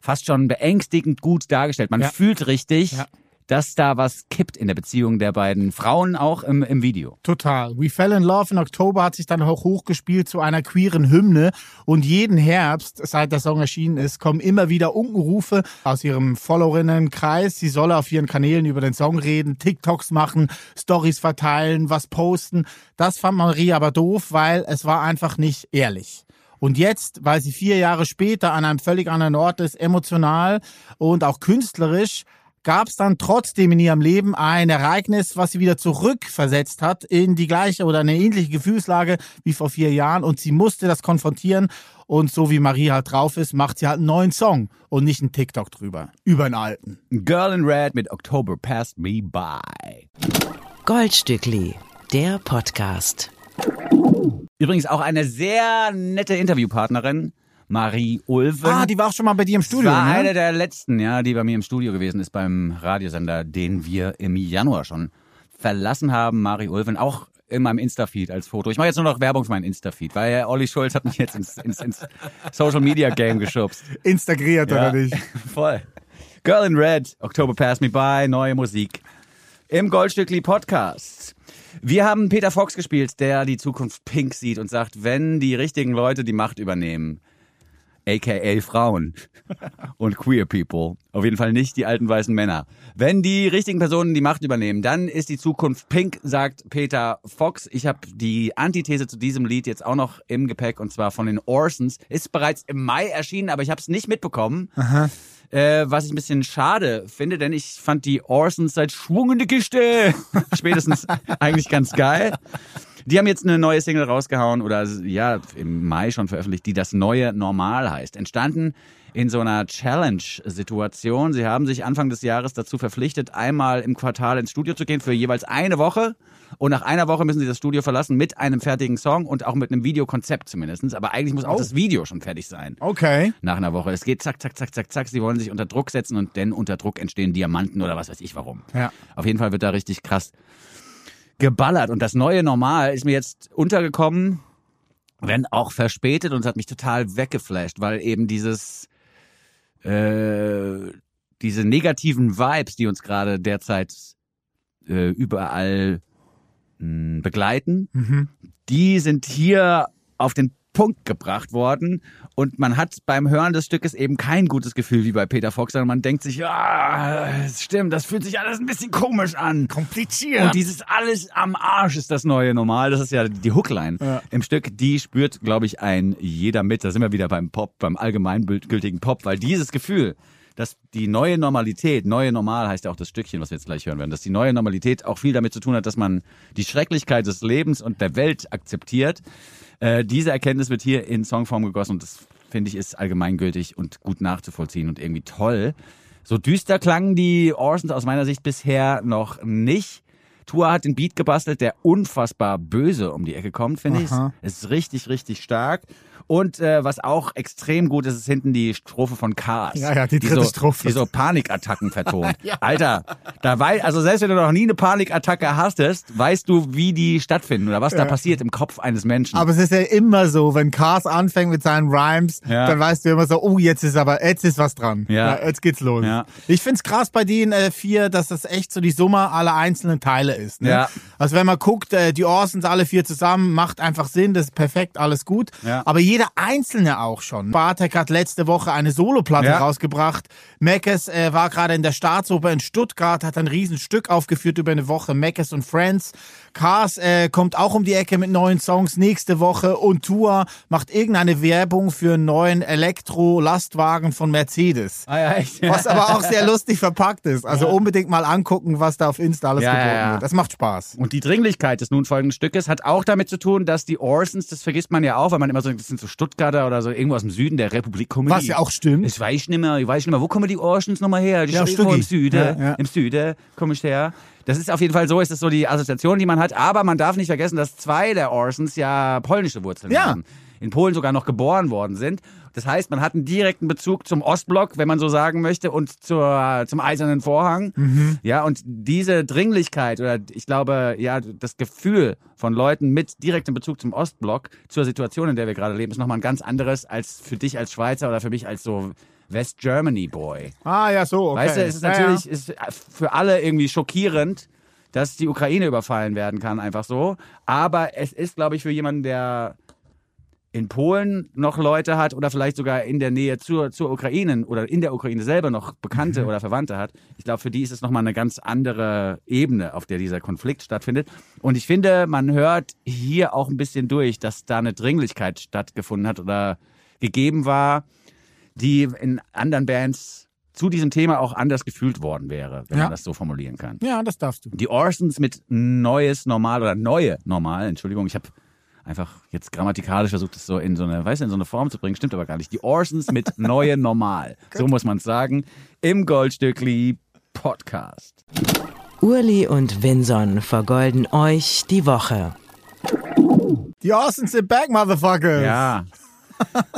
fast schon beängstigend gut dargestellt. Man Ja. fühlt richtig, Ja. dass da was kippt in der Beziehung der beiden Frauen, auch im, im Video. Total. We Fell in Love in Oktober hat sich dann auch hochgespielt zu einer queeren Hymne. Und jeden Herbst, seit der Song erschienen ist, kommen immer wieder Unkenrufe aus ihrem Followerinnenkreis. Sie solle auf ihren Kanälen über den Song reden, TikToks machen, Stories verteilen, was posten. Das fand Marie aber doof, weil es war einfach nicht ehrlich. Und jetzt, weil sie vier Jahre später an einem völlig anderen Ort ist, emotional und auch künstlerisch, gab es dann trotzdem in ihrem Leben ein Ereignis, was sie wieder zurückversetzt hat in die gleiche oder eine ähnliche Gefühlslage wie vor vier Jahren und sie musste das konfrontieren und so wie Marie halt drauf ist, macht sie halt einen neuen Song und nicht einen TikTok drüber, über einen alten. Girl in Red mit October Passed Me By. Goldstückli, der Podcast. Übrigens auch eine sehr nette Interviewpartnerin, Marie Ulven. Ah, die war auch schon mal bei dir im Studio, war ne? eine der letzten, ja, die bei mir im Studio gewesen ist beim Radiosender, den wir im Januar schon verlassen haben. Marie Ulven, auch in meinem Insta-Feed als Foto. Ich mache jetzt nur noch Werbung für meinen Insta-Feed, weil Olli Schulz hat mich jetzt ins, ins, ins Social-Media-Game geschubst. Instagriert oder nicht? Voll. Girl in Red, October Pass Me By, neue Musik im Goldstückli Podcast. Wir haben Peter Fox gespielt, der die Zukunft pink sieht und sagt, wenn die richtigen Leute die Macht übernehmen, aka Frauen und queer people, auf jeden Fall nicht die alten weißen Männer. Wenn die richtigen Personen die Macht übernehmen, dann ist die Zukunft pink, sagt Peter Fox. Ich habe die Antithese zu diesem Lied jetzt auch noch im Gepäck und zwar von den Orsons. Ist bereits im Mai erschienen, aber ich habe es nicht mitbekommen. Äh, was ich ein bisschen schade finde, denn ich fand die Orsons seit Schwung in die Kiste spätestens eigentlich ganz geil. Die haben jetzt eine neue Single rausgehauen oder ja, im Mai schon veröffentlicht, die das neue Normal heißt. Entstanden in so einer Challenge-Situation. Sie haben sich Anfang des Jahres dazu verpflichtet, einmal im Quartal ins Studio zu gehen für jeweils eine Woche. Und nach einer Woche müssen sie das Studio verlassen mit einem fertigen Song und auch mit einem Videokonzept zumindest. Aber eigentlich muss auch Oh. das Video schon fertig sein Okay. nach einer Woche. Es geht zack, zack, zack, zack, zack. Sie wollen sich unter Druck setzen und denn unter Druck entstehen Diamanten oder was weiß ich warum. Ja. Auf jeden Fall wird da richtig krass geballert. Und das neue Normal ist mir jetzt untergekommen, wenn auch verspätet und es hat mich total weggeflasht, weil eben dieses, äh, diese negativen Vibes, die uns gerade derzeit äh, überall mh, begleiten, Mhm. die sind hier auf den Punkt gebracht worden und man hat beim Hören des Stückes eben kein gutes Gefühl wie bei Peter Fox, sondern man denkt sich, ja, es stimmt, das fühlt sich alles ein bisschen komisch an. Kompliziert. Und dieses alles am Arsch ist das neue Normal. Das ist ja die Hookline Ja. im Stück. Die spürt, glaube ich, ein jeder mit. Da sind wir wieder beim Pop, beim allgemeingültigen Pop, weil dieses Gefühl, dass die neue Normalität, neue Normal heißt ja auch das Stückchen, was wir jetzt gleich hören werden, dass die neue Normalität auch viel damit zu tun hat, dass man die Schrecklichkeit des Lebens und der Welt akzeptiert. Äh, diese Erkenntnis wird hier in Songform gegossen und das finde ich ist allgemeingültig und gut nachzuvollziehen und irgendwie toll. So düster klangen die Orsons aus meiner Sicht bisher noch nicht. Tua hat den Beat gebastelt, der unfassbar böse um die Ecke kommt, finde ich. Es ist richtig, richtig stark. Und äh, was auch extrem gut ist, ist hinten die Strophe von Cars. Ja, ja, die dritte so, Strophe. Die so Panikattacken vertont. Alter, da wei also selbst wenn du noch nie eine Panikattacke hattest, weißt du, wie die stattfinden oder was da passiert im Kopf eines Menschen. Aber es ist ja immer so, wenn Cars anfängt mit seinen Rhymes, Ja. dann weißt du immer so, oh, jetzt ist aber, jetzt ist was dran. Ja. jetzt geht's los. Ja. Ich find's krass bei den äh, vier, dass das echt so die Summe aller einzelnen Teile ist. Ne? Ja. Also wenn man guckt, äh, die Orsons alle vier zusammen, macht einfach Sinn, das ist perfekt, alles gut. Ja. Aber jeder Einzelne auch schon. Bartek hat letzte Woche eine Soloplatte Ja. rausgebracht. Meckes äh, war gerade in der Staatsoper in Stuttgart, hat ein Riesenstück aufgeführt über eine Woche. Meckes und Friends. Cars äh, kommt auch um die Ecke mit neuen Songs nächste Woche und Tour macht irgendeine Werbung für einen neuen Elektro-Lastwagen von Mercedes. ah, ja, echt? Was aber auch sehr lustig verpackt ist. Also unbedingt mal angucken, was da auf Insta alles Ja, geboten ja, ja. wird. Das macht Spaß. Und die Dringlichkeit des nun folgenden Stückes hat auch damit zu tun, dass die Orsons, das vergisst man ja auch, weil man immer so, das sind so Stuttgarter oder so irgendwo aus dem Süden der Republik kommen. Was ja auch stimmt. Ich weiß nicht mehr, ich weiß nicht mehr, wo kommen die Orsons nochmal her? Die Ja, irgendwo im. Süden. Ja, ja. Im Süden komme ich her. Das ist auf jeden Fall so, ist das so die Assoziation, die man hat. Aber man darf nicht vergessen, dass zwei der Orsons ja polnische Wurzeln Ja. haben. in Polen sogar noch geboren worden sind. Das heißt, man hat einen direkten Bezug zum Ostblock, wenn man so sagen möchte, und zur, zum Eisernen Vorhang. Ja, und diese Dringlichkeit oder ich glaube, ja, das Gefühl von Leuten mit direktem Bezug zum Ostblock zur Situation, in der wir gerade leben, ist nochmal ein ganz anderes als für dich als Schweizer oder für mich als so West Germany Boy. Ah, ja, so, okay. Weißt du, es ist natürlich Ja. Ist für alle irgendwie schockierend, dass die Ukraine überfallen werden kann, einfach so. Aber es ist, glaube ich, für jemanden, der in Polen noch Leute hat oder vielleicht sogar in der Nähe zur, zur Ukraine oder in der Ukraine selber noch Bekannte oder Verwandte hat. Ich glaube, für die ist es nochmal eine ganz andere Ebene, auf der dieser Konflikt stattfindet. Und ich finde, man hört hier auch ein bisschen durch, dass da eine Dringlichkeit stattgefunden hat oder gegeben war, die in anderen Bands zu diesem Thema auch anders gefühlt worden wäre, wenn Ja. man das so formulieren kann. ja, das darfst du. Die Orsons mit Neues Normal oder Neue Normal, Entschuldigung, ich habe einfach jetzt grammatikalisch versucht, das so in so eine, weißt du, in so eine Form zu bringen, stimmt aber gar nicht. Die Orsons mit Neue Normal, so muss man es sagen, im Goldstückli Podcast. Urli und Vinson vergolden euch die Woche. Die Austins sind back, Motherfuckers. Ja.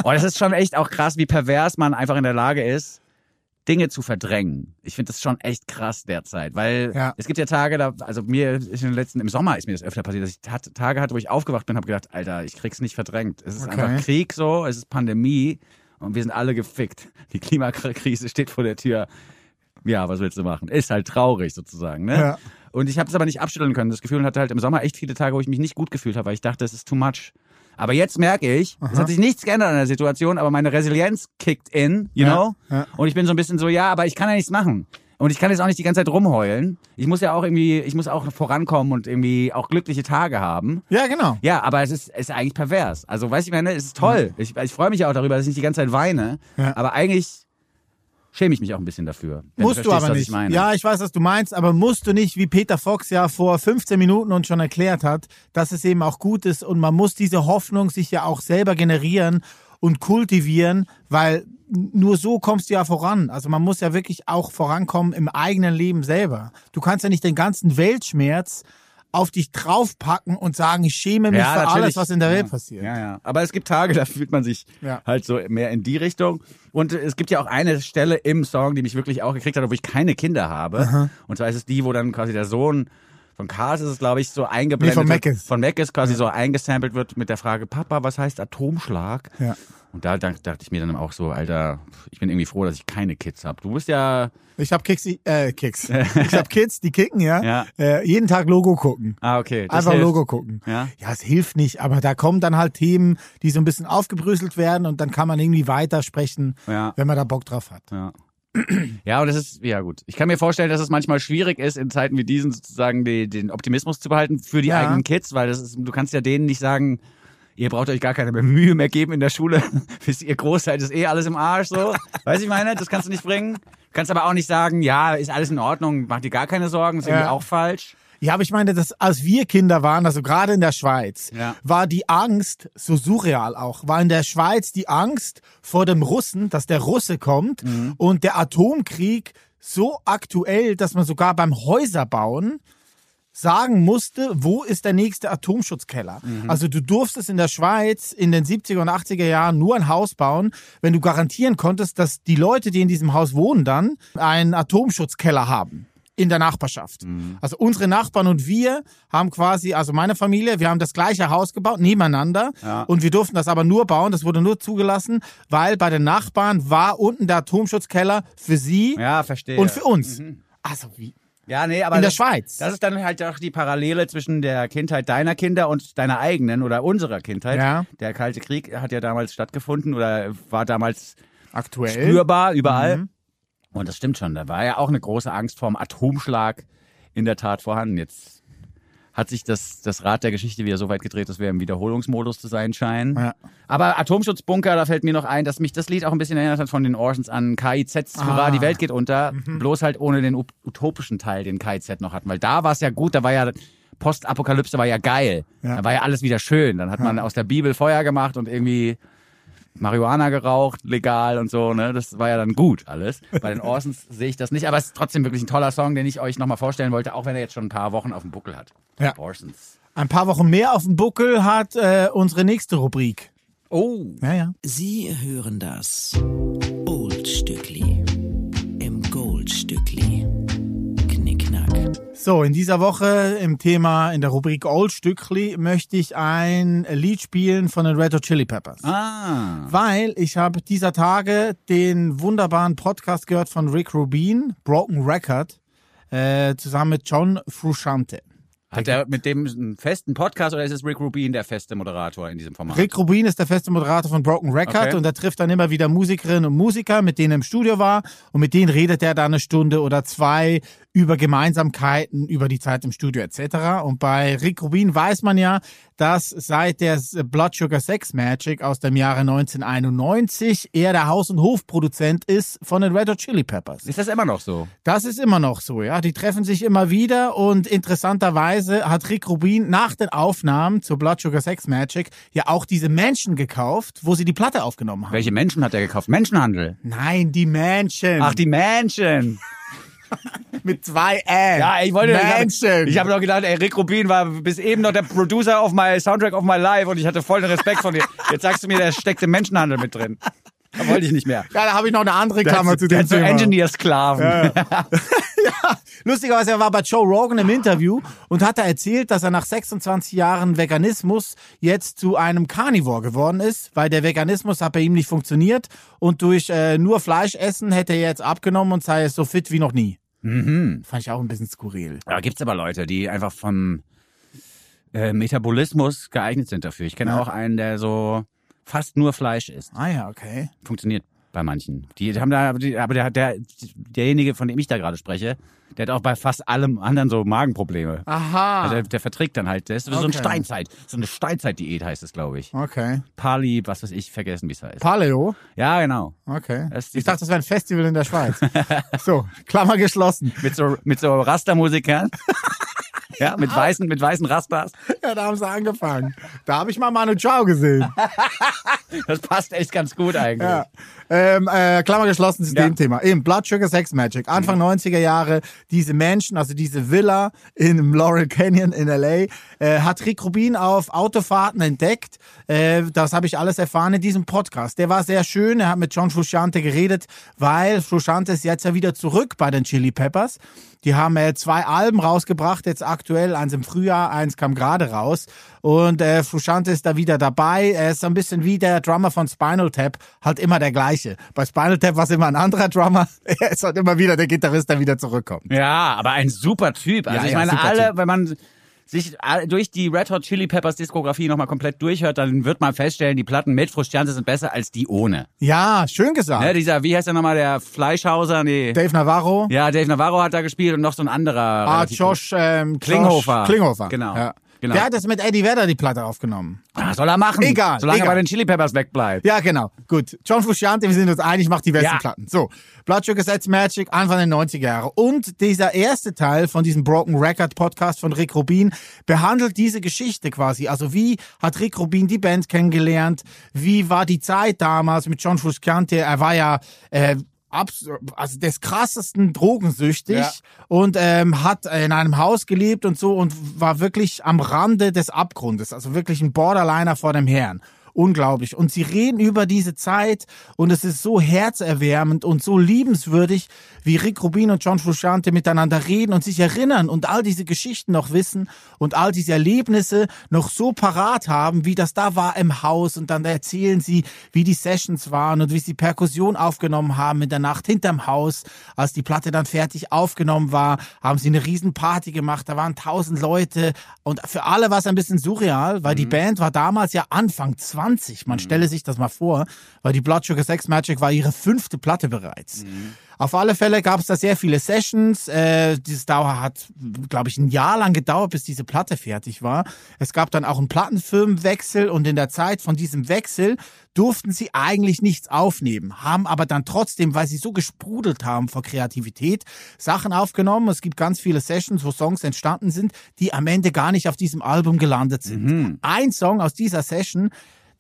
Oh, das ist schon echt auch krass, wie pervers man einfach in der Lage ist, Dinge zu verdrängen. Ich finde das schon echt krass derzeit, weil Ja. es gibt ja Tage, da, also mir ist in den letzten, im Sommer ist mir das öfter passiert, dass ich tat- Tage hatte, wo ich aufgewacht bin, habe gedacht, Alter, ich krieg's nicht verdrängt. Es ist Okay. einfach Krieg so, es ist Pandemie und wir sind alle gefickt. Die Klimakrise steht vor der Tür. Ja, was willst du machen? Ist halt traurig sozusagen, ne? Ja. Und ich habe es aber nicht abschütteln können. Das Gefühl und hatte halt im Sommer echt viele Tage, wo ich mich nicht gut gefühlt habe, weil ich dachte, es ist too much. Aber jetzt merke ich, es hat sich nichts geändert an der Situation, aber meine Resilienz kickt in, you Ja, know? ja. Und ich bin so ein bisschen so, ja, aber ich kann ja nichts machen. Und ich kann jetzt auch nicht die ganze Zeit rumheulen. Ich muss ja auch irgendwie, ich muss auch vorankommen und irgendwie auch glückliche Tage haben. Ja, genau. Ja, aber es ist, es ist eigentlich pervers. Also, weißt du, ich meine, es ist toll. Ich, ich freue mich auch darüber, dass ich nicht die ganze Zeit weine. Ja. Aber eigentlich schäme ich mich auch ein bisschen dafür. Musst du verstehst, aber nicht. Ich. Ja, ich weiß, was du meinst, aber musst du nicht, wie Peter Fox ja vor 15 Minuten uns schon erklärt hat, dass es eben auch gut ist und man muss diese Hoffnung sich ja auch selber generieren und kultivieren, weil nur so kommst du ja voran. Also man muss ja wirklich auch vorankommen im eigenen Leben selber. Du kannst ja nicht den ganzen Weltschmerz auf dich draufpacken und sagen, ich schäme mich Ja, für natürlich. alles, was in der Welt Ja. passiert. Ja, ja. Aber es gibt Tage, da fühlt man sich Ja. halt so mehr in die Richtung. Und es gibt ja auch eine Stelle im Song, die mich wirklich auch gekriegt hat, obwohl ich keine Kinder habe. Und zwar ist es die, wo dann quasi der Sohn von Cars ist es, glaube ich, so eingeblendet. Nee, von wird- Mackes. Von Mackes quasi so eingesampelt wird mit der Frage, Papa, was heißt Atomschlag? Ja. Und da dacht- dachte ich mir dann auch so, Alter, ich bin irgendwie froh, dass ich keine Kids habe. Du bist ja, Ich habe Kicks, äh, Kicks. Ich habe Kids, die kicken, ja. Ja. Äh, jeden Tag Logo gucken. ah, okay. das Einfach hilft. Logo gucken. Ja. ja, es hilft nicht, aber da kommen dann halt Themen, die so ein bisschen aufgebröselt werden und dann kann man irgendwie weitersprechen, Ja. wenn man da Bock drauf hat. Ja. Ja, und das ist, ja gut. Ich kann mir vorstellen, dass es manchmal schwierig ist, in Zeiten wie diesen sozusagen die, den Optimismus zu behalten für die Ja. eigenen Kids, weil das ist, du kannst ja denen nicht sagen, ihr braucht euch gar keine Mühe mehr geben in der Schule, bis ihr groß seid, ist eh alles im Arsch so. Weiß ich meine? Das kannst du nicht bringen. Du kannst aber auch nicht sagen, ja, ist alles in Ordnung, mach dir gar keine Sorgen, ist irgendwie Ja. auch falsch. Ja, aber ich meine, dass als wir Kinder waren, also gerade in der Schweiz, Ja. war die Angst so surreal auch. War in der Schweiz die Angst vor dem Russen, dass der Russe kommt Mhm. und der Atomkrieg so aktuell, dass man sogar beim Häuserbauen sagen musste, wo ist der nächste Atomschutzkeller. Mhm. Also du durftest in der Schweiz in den 70er und 80er Jahren nur ein Haus bauen, wenn du garantieren konntest, dass die Leute, die in diesem Haus wohnen, dann einen Atomschutzkeller haben in der Nachbarschaft. Mhm. Also unsere Nachbarn und wir haben quasi, also meine Familie, wir haben das gleiche Haus gebaut, nebeneinander. Ja. Und wir durften das aber nur bauen, das wurde nur zugelassen, weil bei den Nachbarn war unten der Atomschutzkeller für sie Ja, verstehe. und für uns. Also wie? Ja, nee, aber In der das, Schweiz. Das ist dann halt auch die Parallele zwischen der Kindheit deiner Kinder und deiner eigenen oder unserer Kindheit. Ja. Der Kalte Krieg hat ja damals stattgefunden oder war damals Aktuell. spürbar überall. Mhm. Und das stimmt schon. Da war ja auch eine große Angst vorm Atomschlag in der Tat vorhanden. Jetzt hat sich das, das Rad der Geschichte wieder so weit gedreht, dass wir im Wiederholungsmodus zu sein scheinen. Ja. Aber Atomschutzbunker, da fällt mir noch ein, dass mich das Lied auch ein bisschen erinnert hat von den Orsons an KIZ. Hurra, Ah. die Welt geht unter. Bloß halt ohne den ut- utopischen Teil, den KIZ noch hatten. Weil da war es ja gut, da war ja Postapokalypse war ja geil. Ja. Da war ja alles wieder schön. Dann hat man aus der Bibel Feuer gemacht und irgendwie Marihuana geraucht, legal und so, ne? Das war ja dann gut alles. Bei den Orsons sehe ich das nicht, aber es ist trotzdem wirklich ein toller Song, den ich euch nochmal vorstellen wollte, auch wenn er jetzt schon ein paar Wochen auf dem Buckel hat. Ja. Orsons. Ein paar Wochen mehr auf dem Buckel hat äh, unsere nächste Rubrik. Oh. Ja, ja. Sie hören das Oldstückli im Goldstückli. So, in dieser Woche im Thema, in der Rubrik Old Stückli, möchte ich ein Lied spielen von den Red Hot Chili Peppers. Ah. Weil ich habe dieser Tage den wunderbaren Podcast gehört von Rick Rubin, Broken Record, äh, zusammen mit John Frusciante. Hat er mit dem einen festen Podcast oder ist es Rick Rubin der feste Moderator in diesem Format? Rick Rubin ist der feste Moderator von Broken Record Okay. und er trifft dann immer wieder Musikerinnen und Musiker, mit denen er im Studio war und mit denen redet er dann eine Stunde oder zwei über Gemeinsamkeiten, über die Zeit im Studio etc. Und bei Rick Rubin weiß man ja, dass seit der Blood Sugar Sex Magic aus dem Jahre 1991 er der Haus- und Hofproduzent ist von den Red Hot Chili Peppers. Ist das immer noch so? Das ist immer noch so, ja. Die treffen sich immer wieder und interessanterweise hat Rick Rubin nach den Aufnahmen zur Blood Sugar Sex Magic ja auch diese Menschen gekauft, wo sie die Platte aufgenommen haben. Welche Menschen hat er gekauft? Menschenhandel. Nein, die Menschen. Ach, die Menschen. Mit zwei Ä. Ja, ich wollte Menschen. Ich habe doch gedacht, ey, Rick Rubin war bis eben noch der Producer auf my Soundtrack of my life und ich hatte vollen Respekt von dir. Jetzt sagst du mir, der steckt im Menschenhandel mit drin. Da wollte ich nicht mehr. ja, da habe ich noch eine andere Klammer zu dem Thema. Engineer-Sklaven. Lustigerweise, er war bei Joe Rogan im Interview und hat da erzählt, dass er nach 26 Jahren Veganismus jetzt zu einem Carnivore geworden ist, weil der Veganismus hat bei ihm nicht funktioniert und durch äh, nur Fleisch essen hätte er jetzt abgenommen und sei so fit wie noch nie. Mhm. Fand ich auch ein bisschen skurril. Da gibt's aber Leute, die einfach vom äh, Metabolismus geeignet sind dafür. Ich kenne Ja. auch einen, der so fast nur Fleisch isst. Ah ja, okay. Funktioniert bei manchen. Die haben da, aber die- aber der, der, derjenige, von dem ich da gerade spreche, der hat auch bei fast allem anderen so Magenprobleme. Aha. Also der, der verträgt dann halt, der ist so ein Okay. Steinzeit, so eine Steinzeit-Diät heißt es, glaube ich. Okay. Pali, was weiß ich, vergessen, wie es heißt. Paleo. Ja, genau. Okay. Das Ich dachte, das wäre ein Festival in der Schweiz. so, Klammer geschlossen. Mit so, mit so Rastermusikern. ja, mit weißen, mit weißen Rastas. Ja, da haben sie angefangen. Da habe ich mal Manu Chao gesehen. Das passt echt ganz gut eigentlich. Ja. Ähm, äh, Klammer geschlossen zu Ja. dem Thema. Eben, Blood Sugar Sex Magic. Anfang 90er Jahre, diese Menschen, also diese Villa in Laurel Canyon in L.A., äh, hat Rick Rubin auf Autofahrten entdeckt. Äh, das habe ich alles erfahren in diesem Podcast. Der war sehr schön. Er hat mit John Frusciante geredet, weil Frusciante ist jetzt ja wieder zurück bei den Chili Peppers. Die haben äh, zwei Alben rausgebracht, jetzt aktuell, eins im Frühjahr, eins kam gerade raus. Und äh, Frusciante ist da wieder dabei. Er ist so ein bisschen wie der Drummer von Spinal Tap, halt immer der gleiche. Bei Spinal Tap war es immer ein anderer Drummer. Er ist halt immer wieder der Gitarrist, der wieder zurückkommt. Ja, aber ein super Typ. Also Ja, ich ja, meine, alle, Typ. wenn man sich all- durch die Red Hot Chili Peppers Diskografie nochmal komplett durchhört, dann wird man feststellen, die Platten mit Frusciante sind besser als die ohne. Ja, schön gesagt. Ne, dieser, wie heißt der nochmal, der Fleischhauser? Nee. Dave Navarro. ja, Dave Navarro hat da gespielt und noch so ein anderer. Ah, relativ- Josh, ähm, Klinghofer. Klinghofer. Genau. Ja. Genau. Der hat das mit Eddie Vedder die Platte aufgenommen. Ah, soll er machen. Egal, Solange egal. er bei den Chili Peppers wegbleibt. Ja, genau. Gut. John Frusciante, wir sind uns einig, macht die besten Ja. Platten. So. Blood Sugar Sex Magic, Anfang der 90er Jahre. Und dieser erste Teil von diesem Broken Record Podcast von Rick Rubin behandelt diese Geschichte quasi. Also wie hat Rick Rubin die Band kennengelernt? Wie war die Zeit damals mit John Frusciante? Er war ja, äh, abs- also des krassesten drogensüchtig Ja. und ähm, hat in einem Haus gelebt und so und war wirklich am Rande des Abgrundes, also wirklich ein Borderliner vor dem Herrn. Unglaublich. Und sie reden über diese Zeit und es ist so herzerwärmend und so liebenswürdig, wie Rick Rubin und John Frusciante miteinander reden und sich erinnern und all diese Geschichten noch wissen und all diese Erlebnisse noch so parat haben, wie das da war im Haus und dann erzählen sie, wie die Sessions waren und wie sie Perkussion aufgenommen haben in der Nacht hinterm Haus. Als die Platte dann fertig aufgenommen war, haben sie eine riesen Party gemacht, da waren tausend Leute und für alle war es ein bisschen surreal, weil die Band war damals ja Anfang 20. Man stelle sich das mal vor, weil die Blood Sugar Sex Magic war ihre fünfte Platte bereits. Auf alle Fälle gab es da sehr viele Sessions. Äh, dieses Dauer hat, glaube ich, ein Jahr lang gedauert, bis diese Platte fertig war. Es gab dann auch einen Plattenfirmenwechsel und in der Zeit von diesem Wechsel durften sie eigentlich nichts aufnehmen, haben aber dann trotzdem, weil sie so gesprudelt haben vor Kreativität, Sachen aufgenommen. Es gibt ganz viele Sessions, wo Songs entstanden sind, die am Ende gar nicht auf diesem Album gelandet sind. Ein Song aus dieser Session,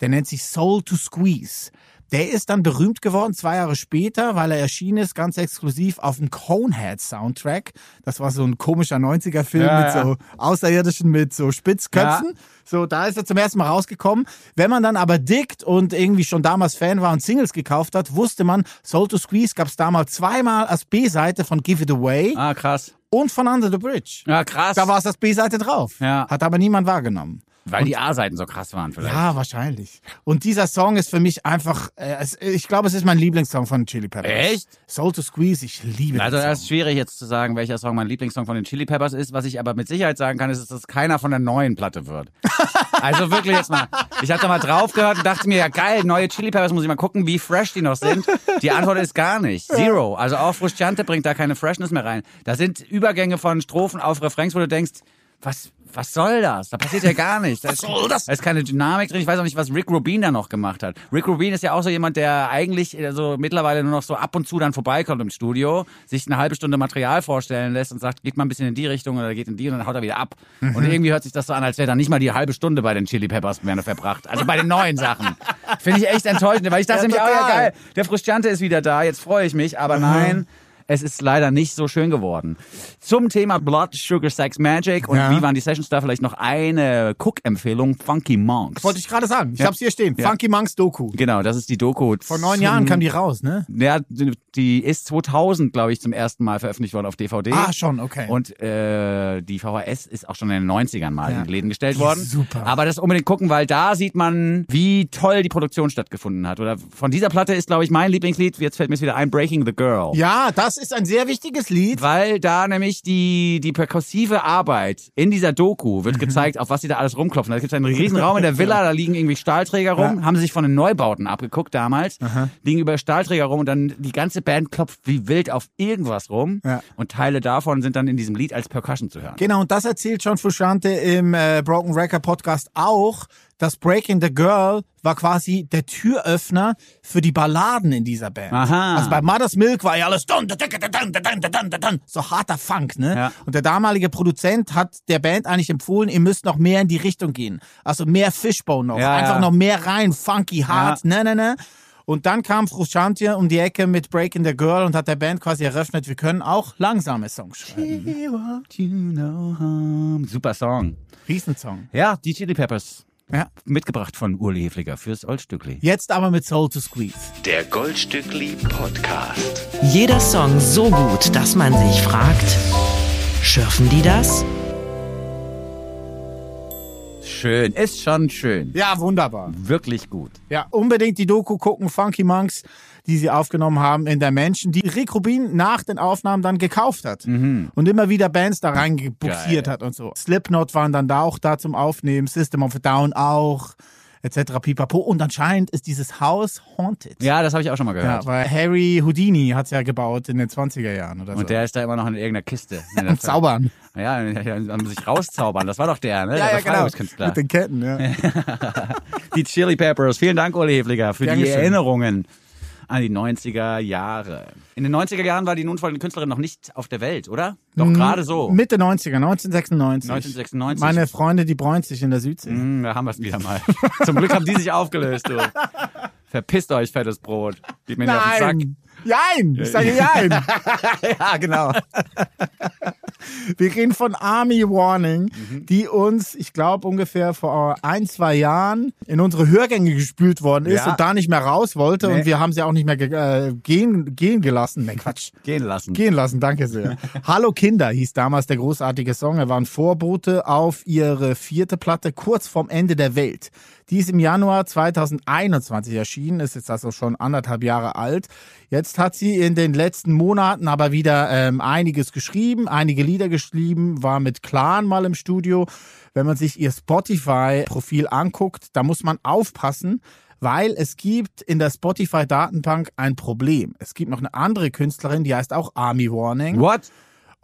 der nennt sich Soul to Squeeze. Der ist dann berühmt geworden, zwei Jahre später, weil er erschienen ist, ganz exklusiv auf dem Conehead-Soundtrack. Das war so ein komischer 90er-Film Ja, mit ja. so Außerirdischen mit so Spitzköpfen. So, da ist er zum ersten Mal rausgekommen. Wenn man dann aber dickt und irgendwie schon damals Fan war und Singles gekauft hat, wusste man, Soul to Squeeze gab es damals zweimal als B-Seite von Give It Away Ah, krass. und von Under the Bridge. Ja, krass. Da war es als B-Seite drauf. Ja. Hat aber niemand wahrgenommen. Weil die A-Seiten so krass waren vielleicht. Ja, wahrscheinlich. Und dieser Song ist für mich einfach, äh, es, ich glaube, es ist mein Lieblingssong von Chili Peppers. Echt? Soul to Squeeze, ich liebe Also den das ist schwierig jetzt zu sagen, welcher Song mein Lieblingssong von den Chili Peppers ist. Was ich aber mit Sicherheit sagen kann, ist, dass das keiner von der neuen Platte wird. also wirklich jetzt mal. Ich hatte mal drauf gehört und dachte mir, ja geil, neue Chili Peppers, muss ich mal gucken, wie fresh die noch sind. Die Antwort ist gar nicht. Zero. Also auch Frusciante bringt da keine Freshness mehr rein. Da sind Übergänge von Strophen auf Refrains, wo du denkst, was, was soll das? Da passiert ja gar nichts. Da ist, soll das? Da ist keine Dynamik drin. Ich weiß auch nicht, was Rick Rubin da noch gemacht hat. Rick Rubin ist ja auch so jemand, der eigentlich also mittlerweile nur noch so ab und zu dann vorbeikommt im Studio, sich eine halbe Stunde Material vorstellen lässt und sagt, geht mal ein bisschen in die Richtung oder geht in die und dann haut er wieder ab. Mhm. Und irgendwie hört sich das so an, als wäre da nicht mal die halbe Stunde bei den Chili Peppers mehr verbracht. Also bei den neuen Sachen. Finde ich echt enttäuschend, weil ich dachte Ja, nämlich, oh ja geil, der Frusciante ist wieder da, jetzt freue ich mich, aber nein. Es ist leider nicht so schön geworden. Zum Thema Blood, Sugar, Sex, Magic und Ja. wie waren die Sessions da vielleicht noch eine Cook-Empfehlung, Funky Monks. Wollte ich gerade sagen. Ich Ja. hab's hier stehen. Ja. Funky Monks Doku. Genau, das ist die Doku. Vor neun Jahren kam die raus, ne? Ja, die ist 2000, glaube ich, zum ersten Mal veröffentlicht worden auf DVD. Ah, schon, okay. Und äh, die VHS ist auch schon in den 90ern mal Ja. in Läden gestellt worden. super. Aber das unbedingt gucken, weil da sieht man, wie toll die Produktion stattgefunden hat. Oder von dieser Platte ist, glaube ich, mein Lieblingslied, jetzt fällt mir wieder ein, Breaking the Girl. Ja, das ist ein sehr wichtiges Lied. Weil da nämlich die, die perkussive Arbeit in dieser Doku wird gezeigt, auf was sie da alles rumklopfen. Da gibt es einen riesen Raum in der Villa, da liegen irgendwie Stahlträger rum, haben sie sich von den Neubauten abgeguckt damals, liegen über Stahlträger rum und dann die ganze Band klopft wie wild auf irgendwas rum Ja. und Teile davon sind dann in diesem Lied als Percussion zu hören. Genau, und das erzählt John Frusciante im äh, Broken Record Podcast auch, das Breaking the Girl war quasi der Türöffner für die Balladen in dieser Band. Aha. Also bei Mother's Milk war ja alles so harter Funk, ne? Ja. Und der damalige Produzent hat der Band eigentlich empfohlen, ihr müsst noch mehr in die Richtung gehen. Also mehr Fishbone noch, ja, einfach ja. noch mehr rein, funky, hart, ne, ne, ne. Und dann kam Frusciante um die Ecke mit Breaking the Girl und hat der Band quasi eröffnet, wir können auch langsame Songs schreiben. She you know Super Song. Riesensong. Ja, die Chili Peppers. Ja. Mitgebracht von Uli Hefliger fürs Oldstückli. Jetzt aber mit Soul to Squeeze. Der Goldstückli Podcast. Jeder Song so gut, dass man sich fragt, schürfen die das? Schön, ist schon schön. Ja, wunderbar. Wirklich gut. Ja, unbedingt die Doku gucken, Funky Monks, die sie aufgenommen haben in der Menschen, die Rick Rubin nach den Aufnahmen dann gekauft hat. Und immer wieder Bands da reingebuxiert hat und so. Slipknot waren dann da auch da zum Aufnehmen, System of a Down auch, etc. pipapo. Und anscheinend ist dieses Haus haunted. Ja, das habe ich auch schon mal Ja, gehört. weil Harry Houdini hat's ja gebaut in den 20er Jahren oder so. Und der ist da immer noch in irgendeiner Kiste. Am Zaubern. Ja, ja, am sich rauszaubern. Das war doch der, ne? Ja, der ja, genau. Mit den Ketten, ja. Die Chili Peppers. Vielen Dank, Uli Hefliger, für die Dankeschön. Erinnerungen an die 90er Jahre. In den 90er Jahren war die nun folgende Künstlerin noch nicht auf der Welt, oder? Doch gerade so. Mitte 90er, 1996. 1996. Meine Freunde, die bräunt sich in der Südsee. Hm, da haben wir es wieder mal. Zum Glück haben die sich aufgelöst, du. Verpisst euch, fettes Brot. Geht mir nicht auf den Sack. Jein! Ich sage Jein! Ja, genau. Wir reden von Army Warning, Mhm. die uns, ich glaube, ungefähr vor ein, zwei Jahren in unsere Hörgänge gespült worden ist Ja. und da nicht mehr raus wollte Nee. und wir haben sie auch nicht mehr äh, gehen, gehen gelassen. Nee, Quatsch. Gehen lassen. Gehen lassen, danke sehr. Hallo Kinder hieß damals der großartige Song. Er war ein Vorbote auf ihre vierte Platte kurz vorm Ende der Welt. Die ist im Januar 2021 erschienen, ist jetzt also schon anderthalb Jahre alt. Jetzt hat sie in den letzten Monaten aber wieder ähm, einiges geschrieben, einige Lieder geschrieben, war mit Clan mal im Studio. Wenn man sich ihr Spotify-Profil anguckt, da muss man aufpassen, weil es gibt in der Spotify-Datenbank ein Problem. Es gibt noch eine andere Künstlerin, die heißt auch Army Warning What?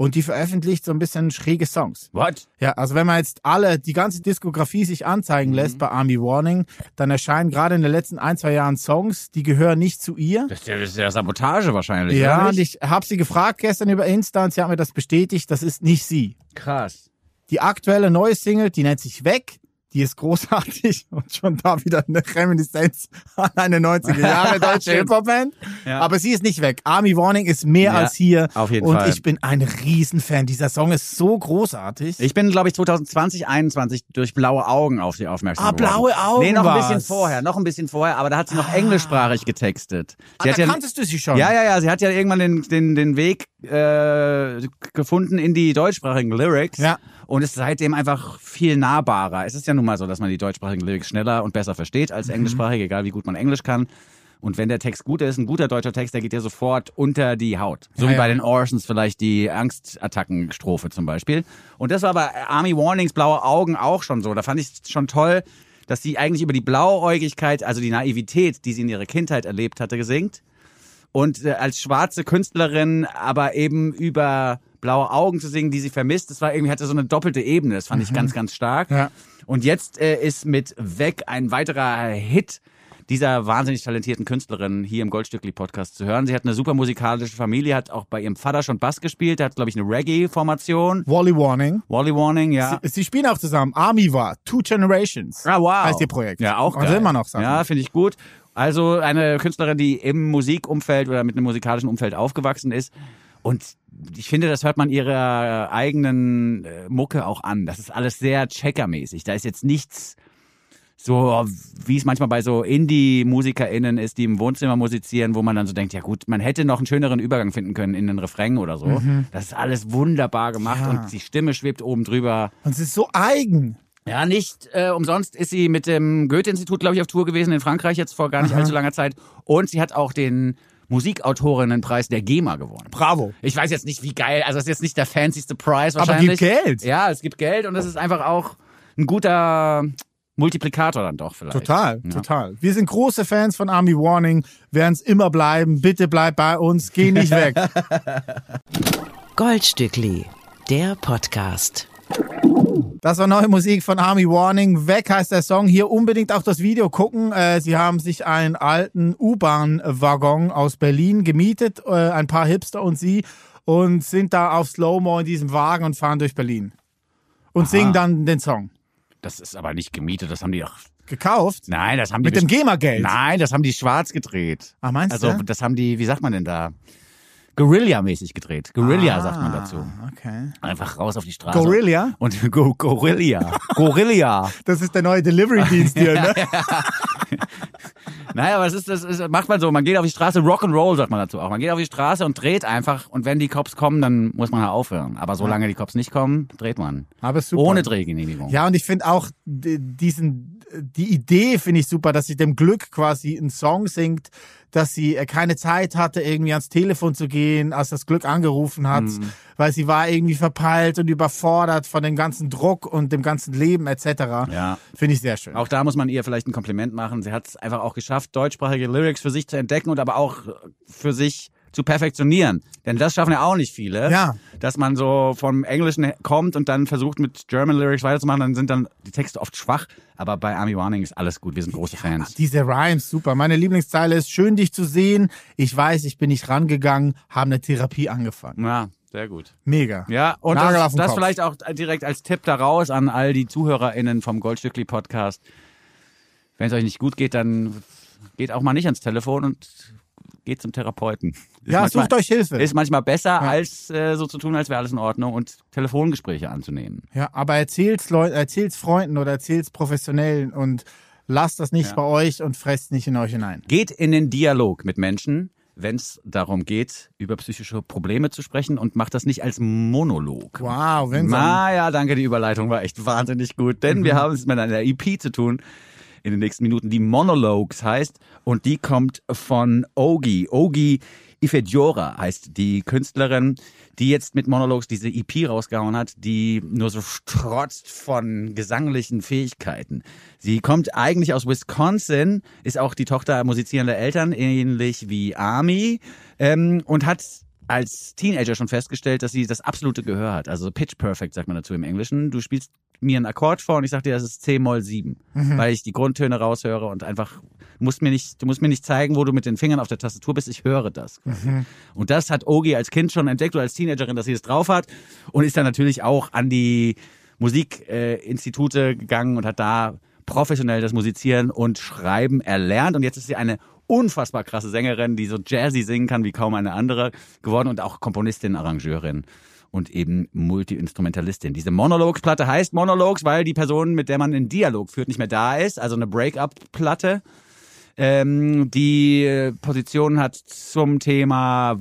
Und die veröffentlicht so ein bisschen schräge Songs. What? Ja, also wenn man jetzt alle, die ganze Diskografie sich anzeigen lässt bei Army Warning, dann erscheinen gerade in den letzten ein, zwei Jahren Songs, die gehören nicht zu ihr. Das ist ja, Sabotage wahrscheinlich. Ja, und ich habe sie gefragt gestern über Insta und sie hat mir das bestätigt, das ist nicht sie. Krass. Die aktuelle neue Single, die nennt sich Weg, die ist großartig und schon da wieder eine Reminiszenz an eine 90er Jahre deutsche Hip-Hop-Band. Ja. Aber sie ist nicht weg. Army Warning ist mehr Ja, als hier. auf jeden und Fall. ich bin ein Riesenfan. Dieser Song ist so großartig. Ich bin, glaube ich, 2020, 21 durch blaue Augen auf sie aufmerksam Ah, geworden. blaue Augen Nee, noch ein bisschen vorher, noch ein bisschen vorher, aber da hat sie noch englischsprachig getextet. Sie ah, hat da ja, kanntest du sie schon. ja, ja, ja, sie hat ja irgendwann den, den, den Weg äh, gefunden in die deutschsprachigen Lyrics Ja. Und ist seitdem einfach viel nahbarer. Es ist ja nun mal so, dass man die deutschsprachigen Lyrics schneller und besser versteht Mhm. als englischsprachige, egal wie gut man Englisch kann. Und wenn der Text gut ist, ein guter deutscher Text, der geht dir sofort unter die Haut. So Ja, wie bei ja. den Orsons vielleicht die Angstattacken-Strophe zum Beispiel. Und das war bei Army Warnings Blaue Augen auch schon so. Da fand ich schon toll, dass sie eigentlich über die Blauäugigkeit, also die Naivität, die sie in ihrer Kindheit erlebt hatte, gesingt. Und äh, als schwarze Künstlerin aber eben über blaue Augen zu singen, die sie vermisst, das war irgendwie, hatte so eine doppelte Ebene. Das fand ich ganz, ganz stark. Ja. Und jetzt äh, ist mit Weg ein weiterer Hit dieser wahnsinnig talentierten Künstlerin hier im Goldstückli-Podcast zu hören. Sie hat eine super musikalische Familie, hat auch bei ihrem Vater schon Bass gespielt, hat, glaube ich, eine Reggae-Formation. Wally Warning. Wally Warning, ja. Sie, sie spielen auch zusammen. Army war. Two Generations. Ah, wow. Heißt ihr Projekt. Ja, auch geil. immer noch Sachen. Ja, finde ich gut. Also eine Künstlerin, die im Musikumfeld oder mit einem musikalischen Umfeld aufgewachsen ist. Und ich finde, das hört man ihrer eigenen äh, Mucke auch an. Das ist alles sehr checkermäßig. Da ist jetzt nichts so, wie es manchmal bei so Indie-MusikerInnen ist, die im Wohnzimmer musizieren, wo man dann so denkt, ja gut, man hätte noch einen schöneren Übergang finden können in den Refrain oder so. Das ist alles wunderbar gemacht Ja. und die Stimme schwebt oben drüber. Und es ist so eigen. Ja, nicht äh, umsonst ist sie mit dem Goethe-Institut, glaube ich, auf Tour gewesen in Frankreich jetzt vor gar nicht allzu langer Zeit. Und sie hat auch den Musikautorinnenpreis der GEMA gewonnen. Bravo. Ich weiß jetzt nicht, wie geil, also es ist jetzt nicht der fancyste Preis Aber wahrscheinlich. gibt Geld. Ja, es gibt Geld und es ist einfach auch ein guter Multiplikator dann doch vielleicht. Total, Ja. total. Wir sind große Fans von Army Warning, werden es immer bleiben. Bitte bleib bei uns, geh nicht weg. Goldstückli, der Podcast. Das war neue Musik von Army Warning. Weg heißt der Song. Hier unbedingt auch das Video gucken. Äh, sie haben sich einen alten U-Bahn-Waggon aus Berlin gemietet, äh, ein paar Hipster und sie, und sind da auf Slow-Mo in diesem Wagen und fahren durch Berlin. Und singen dann den Song. Das ist aber nicht gemietet, das haben die doch. Gekauft? Nein, das haben die Mit dem GEMA-Geld? Nein, das haben die schwarz gedreht. Ah, meinst also, du? das haben die, wie sagt man denn da? Guerilla-mäßig gedreht. Guerilla Ah, sagt man dazu. Okay. Einfach raus auf die Straße. Gorilla? Und Go Gorilla. Gorilla. Das ist der neue Delivery-Dienst hier, ne? naja, aber es ist, das ist, macht man so. Man geht auf die Straße, Rock'n'Roll sagt man dazu auch. Man geht auf die Straße und dreht einfach. Und wenn die Cops kommen, dann muss man halt aufhören. Aber solange die Cops nicht kommen, dreht man. Aber super. Ohne Drehgenehmigung. Ja, und ich finde auch diesen, die Idee finde ich super, dass sie dem Glück quasi einen Song singt, dass sie äh, keine Zeit hatte, irgendwie ans Telefon zu gehen, als das Glück angerufen hat, Mhm. weil sie war irgendwie verpeilt und überfordert von dem ganzen Druck und dem ganzen Leben etc. Ja. Finde ich sehr schön. Auch da muss man ihr vielleicht ein Kompliment machen. Sie hat es einfach auch geschafft, deutschsprachige Lyrics für sich zu entdecken und aber auch für sich zu perfektionieren. Denn das schaffen ja auch nicht viele. Ja. Dass man so vom Englischen kommt und dann versucht mit German Lyrics weiterzumachen, dann sind dann die Texte oft schwach. Aber bei Army Warning ist alles gut. Wir sind große Fans. Diese Rhymes, super. Meine Lieblingszeile ist, schön dich zu sehen. Ich weiß, ich bin nicht rangegangen, haben eine Therapie angefangen. Ja, sehr gut. Mega. Ja, und Nagel das, das vielleicht auch direkt als Tipp daraus an all die ZuhörerInnen vom Goldstückli Podcast. Wenn es euch nicht gut geht, dann geht auch mal nicht ans Telefon und geht zum Therapeuten. Ist Ja, manchmal- sucht euch Hilfe. Ist manchmal besser, als äh, so zu tun, als wäre alles in Ordnung und Telefongespräche anzunehmen. Ja, aber erzählt's Leuten, Freunden oder erzählt's Professionellen und lasst das nicht Ja. bei euch und fresst nicht in euch hinein. Geht in den Dialog mit Menschen, wenn es darum geht, über psychische Probleme zu sprechen und macht das nicht als Monolog. Wow, wenn. Na ja, danke, die Überleitung war echt wahnsinnig gut, denn wir haben es mit einer EP zu tun in den nächsten Minuten, die Monologues heißt und die kommt von Ogi. Ogi Ifediora heißt die Künstlerin, die jetzt mit Monologues diese EP rausgehauen hat, die nur so strotzt von gesanglichen Fähigkeiten. Sie kommt eigentlich aus Wisconsin, ist auch die Tochter musizierender Eltern, ähnlich wie Army, ähm, und hat als Teenager schon festgestellt, dass sie das absolute Gehör hat. Also Pitch Perfect sagt man dazu im Englischen. Du spielst mir einen Akkord vor und ich sag dir, das ist C-Moll 7, weil ich die Grundtöne raushöre und einfach du musst mir nicht, du musst mir nicht zeigen, wo du mit den Fingern auf der Tastatur bist. Ich höre das. quasi. Und das hat Ogi als Kind schon entdeckt oder als Teenagerin, dass sie das drauf hat und ist dann natürlich auch an die Musikinstitute gegangen und hat da professionell das Musizieren und Schreiben erlernt. Und jetzt ist sie eine unfassbar krasse Sängerin, die so jazzy singen kann wie kaum eine andere geworden und auch Komponistin, Arrangeurin und eben Multi-Instrumentalistin. Diese Monologs-Platte heißt Monologs, weil die Person, mit der man einen Dialog führt, nicht mehr da ist. Also eine Break-up-Platte. Ähm, die Position hat zum Thema,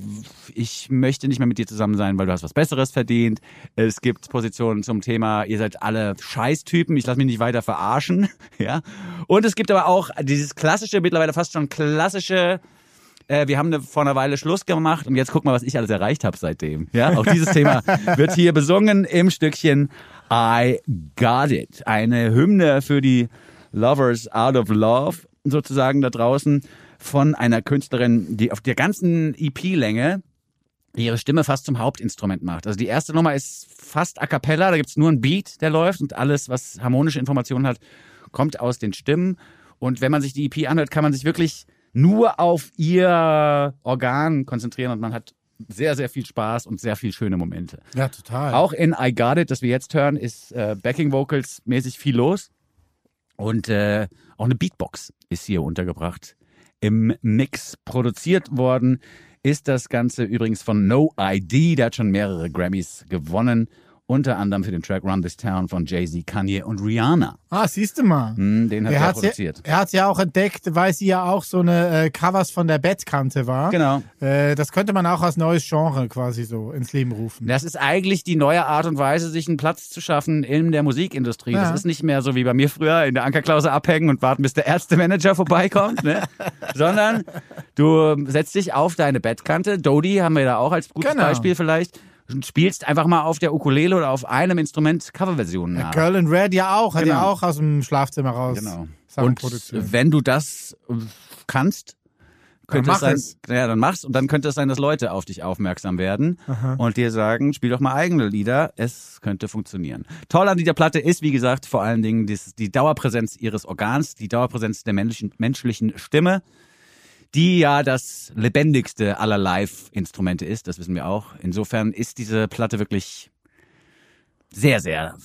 ich möchte nicht mehr mit dir zusammen sein, weil du hast was Besseres verdient. Es gibt Positionen zum Thema, ihr seid alle Scheißtypen, ich lasse mich nicht weiter verarschen. Ja. Und es gibt aber auch dieses klassische, mittlerweile fast schon klassische, äh, wir haben eine, vor einer Weile Schluss gemacht und jetzt guck mal, was ich alles erreicht habe seitdem. Ja, auch dieses Thema wird hier besungen im Stückchen I Got It. Eine Hymne für die Lovers Out of Love sozusagen da draußen von einer Künstlerin, die auf der ganzen EP-Länge ihre Stimme fast zum Hauptinstrument macht. Also die erste Nummer ist fast a cappella, da gibt's nur einen Beat, der läuft und alles, was harmonische Informationen hat, kommt aus den Stimmen. Und wenn man sich die EP anhört, kann man sich wirklich nur auf ihr Organ konzentrieren und man hat sehr, sehr viel Spaß und sehr viel schöne Momente. Ja, total. Auch in I Got It, das wir jetzt hören, ist äh, Backing Vocals mäßig viel los. Und äh, auch eine Beatbox ist hier untergebracht. Im Mix produziert worden ist das Ganze übrigens von No ID. Der hat schon mehrere Grammys gewonnen. Unter anderem für den Track Run This Town von Jay-Z, Kanye und Rihanna. Ah, siehst du mal. Hm, den hat er, hat's produziert. Ja, er hat ja auch entdeckt, weil sie ja auch so eine äh, Covers von der Bettkante war. Genau. Äh, das könnte man auch als neues Genre quasi so ins Leben rufen. Das ist eigentlich die neue Art und Weise, sich einen Platz zu schaffen in der Musikindustrie. Ja. Das ist nicht mehr so wie bei mir früher in der Ankerklause abhängen und warten, bis der Ärztemanager vorbeikommt, ne? sondern du setzt dich auf deine Bettkante. Dodie haben wir da auch als gutes Genau. Beispiel vielleicht. Spielst einfach mal auf der Ukulele oder auf einem Instrument Coverversionen nach. Girl in Red ja auch, hat ja Genau. auch aus dem Schlafzimmer raus Genau. Und wenn du das äh, kannst, könnte mach es sein, ja, dann machst und dann könnte es sein, dass Leute auf dich aufmerksam werden und dir sagen, spiel doch mal eigene Lieder, es könnte funktionieren. Toll an dieser Platte ist, wie gesagt, vor allen Dingen dies, die Dauerpräsenz ihres Organs, die Dauerpräsenz der menschlichen, menschlichen Stimme, die ja das lebendigste aller Live-Instrumente ist, das wissen wir auch. Insofern ist diese Platte wirklich sehr, sehr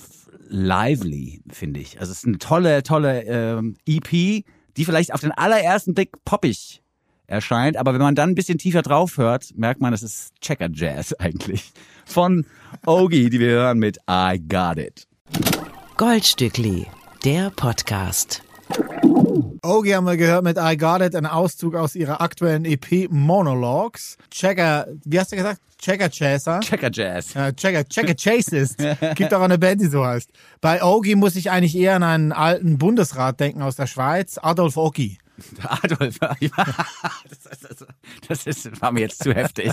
lively, finde ich. Also es ist eine tolle, tolle ähm, EP, die vielleicht auf den allerersten Blick poppig erscheint, aber wenn man dann ein bisschen tiefer drauf hört, merkt man, es ist Checker Jazz eigentlich. Von Ogi, die wir hören mit I Got It. Goldstückli, der Podcast. Ogi haben wir gehört mit I Got It, ein Auszug aus ihrer aktuellen EP Monologues. Checker, wie hast du gesagt? Checker Chaser. Checker Jazz. Ja, Checker, Checker Chasist. Gibt auch eine Band, die so heißt. Bei Ogi muss ich eigentlich eher an einen alten Bundesrat denken aus der Schweiz, Adolf Ogi. Adolf, das, ist, das ist, war mir jetzt zu heftig.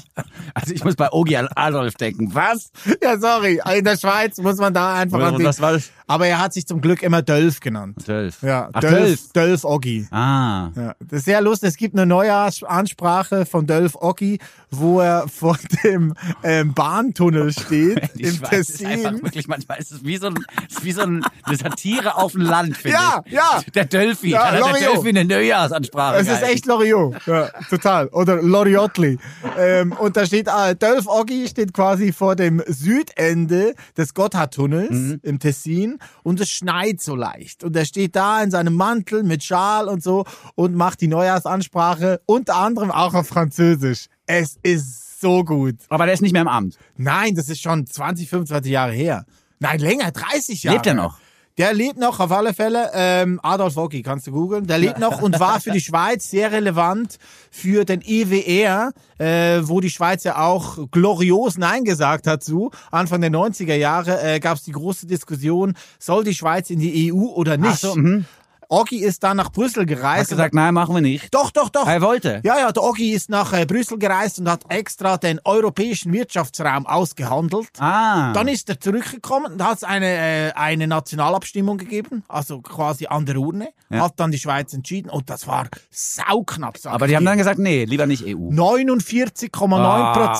Also ich muss bei Ogi an Adolf denken. Was? Ja, sorry, in der Schweiz muss man da einfach an den, Was war das? Aber er hat sich zum Glück immer Dölf genannt. Dölf. Ja, Ach, Dölf, Dölf. Dölf Ogi. Ah. Ja, das ist sehr lustig. Es gibt eine neue Ansprache von Dölf Ogi, wo er vor dem ähm, Bahntunnel steht Die im Schweiz ist einfach Tessin. wirklich, manchmal ist es wie so, ein, ist wie so ein, eine Satire auf dem Land, finde Ja, ich. ja. Der Delphi, Ja, hat der. Delphi eine Neujahrsansprache. Es ist echt Loriot. Ja, total. Oder Loriotli. Ähm, und da steht, äh, Dölf Oggi steht quasi vor dem Südende des Gotthardtunnels Mhm. im Tessin und es schneit so leicht. Und er steht da in seinem Mantel mit Schal und so und macht die Neujahrsansprache, unter anderem auch auf Französisch. Es ist so gut. Aber der ist nicht mehr im Amt. Nein, das ist schon 20, 25 Jahre her. Nein, länger, 30 Jahre. Lebt er noch? Der lebt noch auf alle Fälle. Ähm, Adolf Wocki, kannst du googeln. Der lebt noch und war für die Schweiz sehr relevant für den EWR, äh, wo die Schweiz ja auch glorios Nein gesagt hat zu. Anfang der 90er Jahre äh, gab es die große Diskussion, soll die Schweiz in die EU oder nicht? Ach so, mhm. Oggi ist dann nach Brüssel gereist. Hast gesagt, nein, machen wir nicht. Doch, doch, doch. Er wollte. Ja, ja, der Oggi ist nach äh, Brüssel gereist und hat extra den europäischen Wirtschaftsraum ausgehandelt. Ah. Dann ist er zurückgekommen und hat eine, äh, eine Nationalabstimmung gegeben, also quasi an der Urne. Ja. Hat dann die Schweiz entschieden und das war sauknapp. aber die haben dann gesagt, nee, lieber nicht E EU. 49,9 Ah.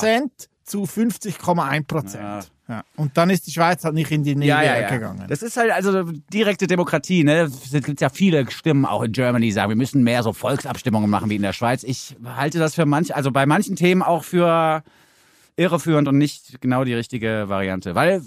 Zu 50,1 Prozent. Ja. Und dann ist die Schweiz halt nicht in die Ja, Nähe ja, ja. gegangen. Das ist halt also direkte Demokratie, ne? Es gibt ja viele Stimmen auch in Germany, die sagen, wir müssen mehr so Volksabstimmungen machen wie in der Schweiz. Ich halte das für manch, also bei manchen Themen auch für irreführend und nicht genau die richtige Variante. Weil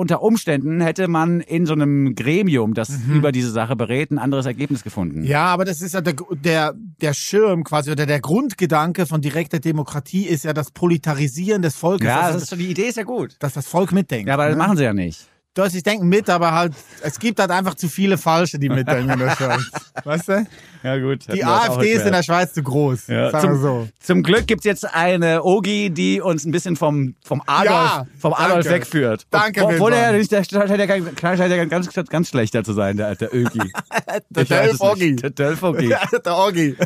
unter Umständen hätte man in so einem Gremium, das Mhm. über diese Sache berät, ein anderes Ergebnis gefunden. Ja, aber das ist ja der, der, der Schirm quasi oder der Grundgedanke von direkter Demokratie ist ja das Politarisieren des Volkes. Ja, dass, das ist die Idee ist ja gut. dass das Volk mitdenkt. Ja, aber das ne? machen sie ja nicht. Du hast, ich denke mit, aber halt, es gibt halt einfach zu viele Falsche, die mitdenken. Weißt du? Ja gut. Die AfD ist in der Schweiz zu groß. Ja, sagen wir zum, so. zum Glück gibt's jetzt eine Ogi, die uns ein bisschen vom, vom Adolf, Ja, vom Adolf danke. wegführt. Danke, Obwohl er nicht, der scheint ja ganz, ganz, ganz schlechter zu sein, der, der Ögi. Der es Dölf-Ogi. nicht. Der Dölf-Ogi. Ja, der Orgi.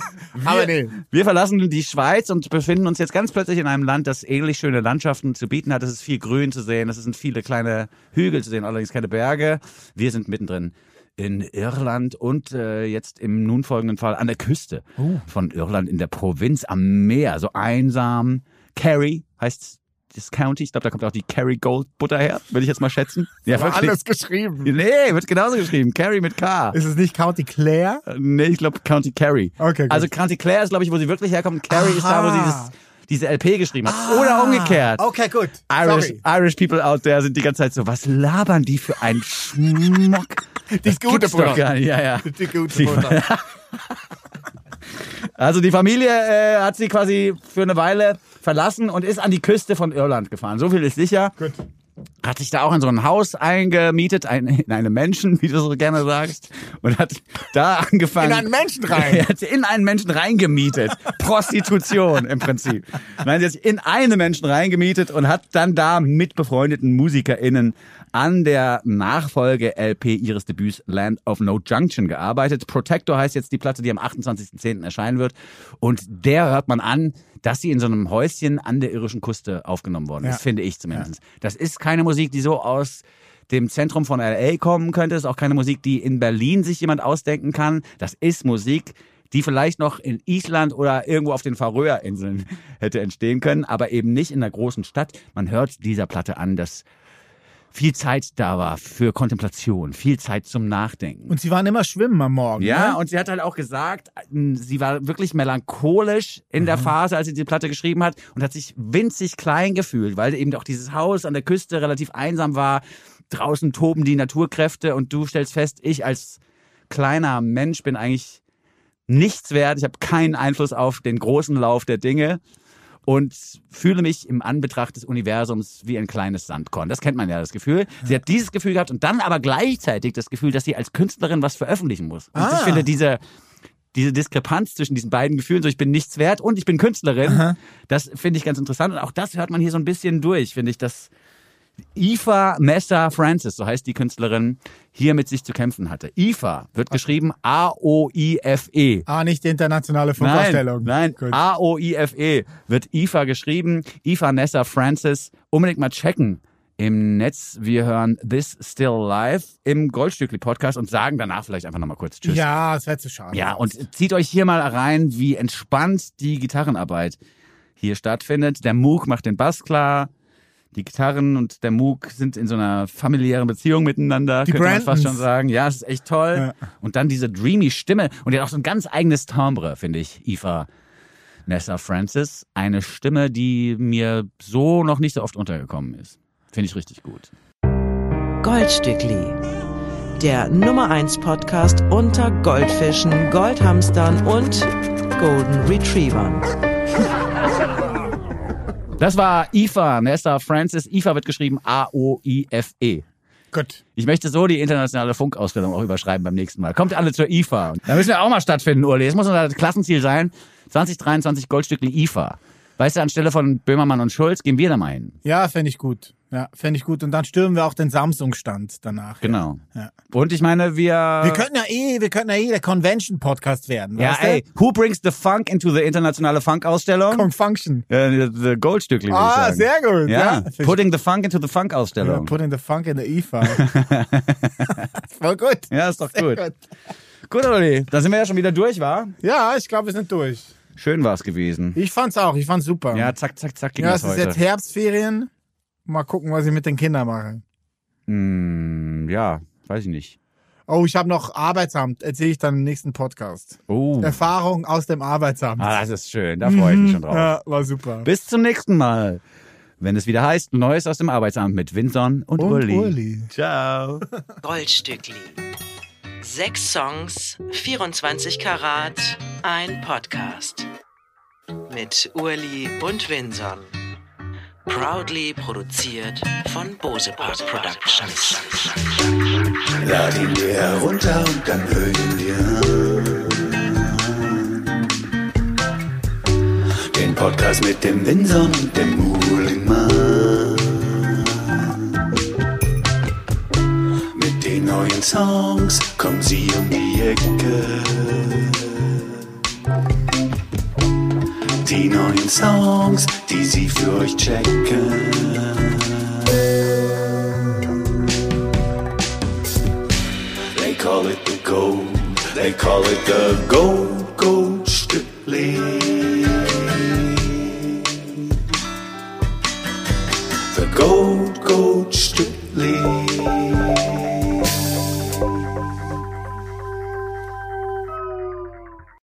Aber nee. Wir verlassen die Schweiz und befinden uns jetzt ganz plötzlich in einem Land, das ähnlich schöne Landschaften zu bieten hat. Es ist viel Grün zu sehen, es sind viele kleine Hügel zu sehen, allerdings keine Berge. Wir sind mittendrin in Irland und äh, jetzt im nun folgenden Fall an der Küste von Irland in der Provinz am Meer, so einsam. Kerry heißt das County. Ich glaube, da kommt auch die Kerry Gold Butter her, würde ich jetzt mal schätzen. Ja, War wirklich. alles geschrieben. Nee, wird genauso geschrieben. Kerry mit K. Ist es nicht County Clare? Nee, ich glaube County Kerry. Okay, gut. Also County Clare ist, glaube ich, wo sie wirklich herkommt. Kerry ist da, wo sie dieses, diese LP geschrieben hat. Oder umgekehrt. Okay, gut. Irish, Sorry. Irish people out there sind die ganze Zeit so, was labern die für einen Schmuck? Die gute nicht. Ja, ja. Die gute Die- Butter. Also die Familie äh, hat sie quasi für eine Weile verlassen und ist an die Küste von Irland gefahren. So viel ist sicher. Gut. Hat sich da auch in so ein Haus eingemietet, ein, in einem Menschen, wie du so gerne sagst, und hat da angefangen. In einen Menschen rein. Er hat sie in einen Menschen reingemietet. Prostitution im Prinzip. Nein, sie hat sich in einen Menschen reingemietet und hat dann da mit befreundeten MusikerInnen an der Nachfolge-LP ihres Debüts Land of No Junction gearbeitet. Protector heißt jetzt die Platte, die am 28.10. erscheinen wird. Und der hört man an, dass sie in so einem Häuschen an der irischen Küste aufgenommen worden ist, Ja. finde ich zumindest. Das ist keine Musik, die so aus dem Zentrum von LA kommen könnte. Das ist auch keine Musik, die in Berlin sich jemand ausdenken kann. Das ist Musik, die vielleicht noch in Island oder irgendwo auf den Färöerinseln hätte entstehen können, aber eben nicht in einer großen Stadt. Man hört dieser Platte an, dass viel Zeit da war für Kontemplation, viel Zeit zum Nachdenken. Und sie waren immer schwimmen am Morgen. Ja, ne? und sie hat halt auch gesagt, ähm, sie war wirklich melancholisch in der Phase, als sie die Platte geschrieben hat und hat sich winzig klein gefühlt, weil eben auch dieses Haus an der Küste relativ einsam war. Draußen toben die Naturkräfte und du stellst fest, ich als kleiner Mensch bin eigentlich nichts wert. Ich habe keinen Einfluss auf den großen Lauf der Dinge und fühle mich im Anbetracht des Universums wie ein kleines Sandkorn. Das kennt man ja, das Gefühl. Sie hat dieses Gefühl gehabt und dann aber gleichzeitig das Gefühl, dass sie als Künstlerin was veröffentlichen muss. Und ich Ah. finde diese diese Diskrepanz zwischen diesen beiden Gefühlen, so ich bin nichts wert und ich bin Künstlerin, das finde ich ganz interessant und auch das hört man hier so ein bisschen durch, finde ich, dass Aoife Messa Francis, so heißt die Künstlerin, hier mit sich zu kämpfen hatte. Aoife wird geschrieben A-O-I-F-E. Ah, nicht die internationale Nein, Funkausstellung. nein, Gut. A-O-I-F-E wird IFA geschrieben. IFA Nessa Francis. Unbedingt mal checken im Netz. Wir hören This Still Live im Goldstückli Podcast und sagen danach vielleicht einfach nochmal kurz Tschüss. Ja, das wäre zu schade. Ja, und zieht euch hier mal rein, wie entspannt die Gitarrenarbeit hier stattfindet. Der Moog macht den Bass klar. Die Gitarren und der Moog sind in so einer familiären Beziehung miteinander, Die könnte man fast Brandons. schon sagen. Ja, es ist echt toll. Ja. Und dann diese dreamy Stimme. Und die hat auch so ein ganz eigenes Timbre, finde ich, Eva Nessa Francis. Eine Stimme, die mir so noch nicht so oft untergekommen ist. Finde ich richtig gut. Goldstückli. Der Nummer 1 Podcast unter Goldfischen, Goldhamstern und Golden Retrievern. Das war Eva Nessa Francis. Eva wird geschrieben A-O-I-F-E. Gut. Ich möchte so die internationale Funkausstellung auch überschreiben beim nächsten Mal. Kommt alle zur IFA. Da müssen wir auch mal stattfinden, Uli. Das muss unser Klassenziel sein. 2023 Goldstückli IFA. Weißt du, anstelle von Böhmermann und Schulz gehen wir da mal hin. Ja, fände ich gut. Ja, fände ich gut. Und dann stürmen wir auch den Samsung-Stand danach. Genau. Ja. Und ich meine, wir... Wir könnten ja eh, wir könnten ja eh der Convention-Podcast werden. ja, ey, who brings the funk into the internationale Funkausstellung? Confunction. Äh, the Goldstückli, würde ich Ah, sehr gut. Ja, Ja, putting the funk into the Ja, Funkausstellung. putting the funk in the IFA. Voll gut. Ja, ist doch Sehr gut. Gut, Uli. Da sind wir ja schon wieder durch, war? Ja, ich glaube, wir sind durch. Schön war's gewesen. Ich fand's auch. Ich fand's super. Ja, zack, zack, zack ging ja das es ist jetzt Herbstferien. Mal gucken, was ich mit den Kindern mache. Hm, ja, weiß ich nicht. Oh, ich habe noch Arbeitsamt. Erzähle ich dann im nächsten Podcast. Oh. Erfahrung aus dem Arbeitsamt. Ah, das ist schön. Da freue ich mich schon drauf. Ja, war super. Bis zum nächsten Mal. wenn es wieder heißt Neues aus dem Arbeitsamt mit Vinson und, Und Uli. Uli. Ciao. Goldstückli. Sechs Songs, 24 Karat, ein Podcast. Mit Urli und Vinson. Proudly produziert von Bose Park Productions. Lad ihn dir herunter und dann hör ihn dir an. Den Podcast mit dem Winson und dem Muhlingmann. Mit den neuen Songs kommen sie um die Ecke. Die neuen Songs, die sie für euch checken. They call it the gold. They call it the gold, gold strictly. The gold, gold strictly.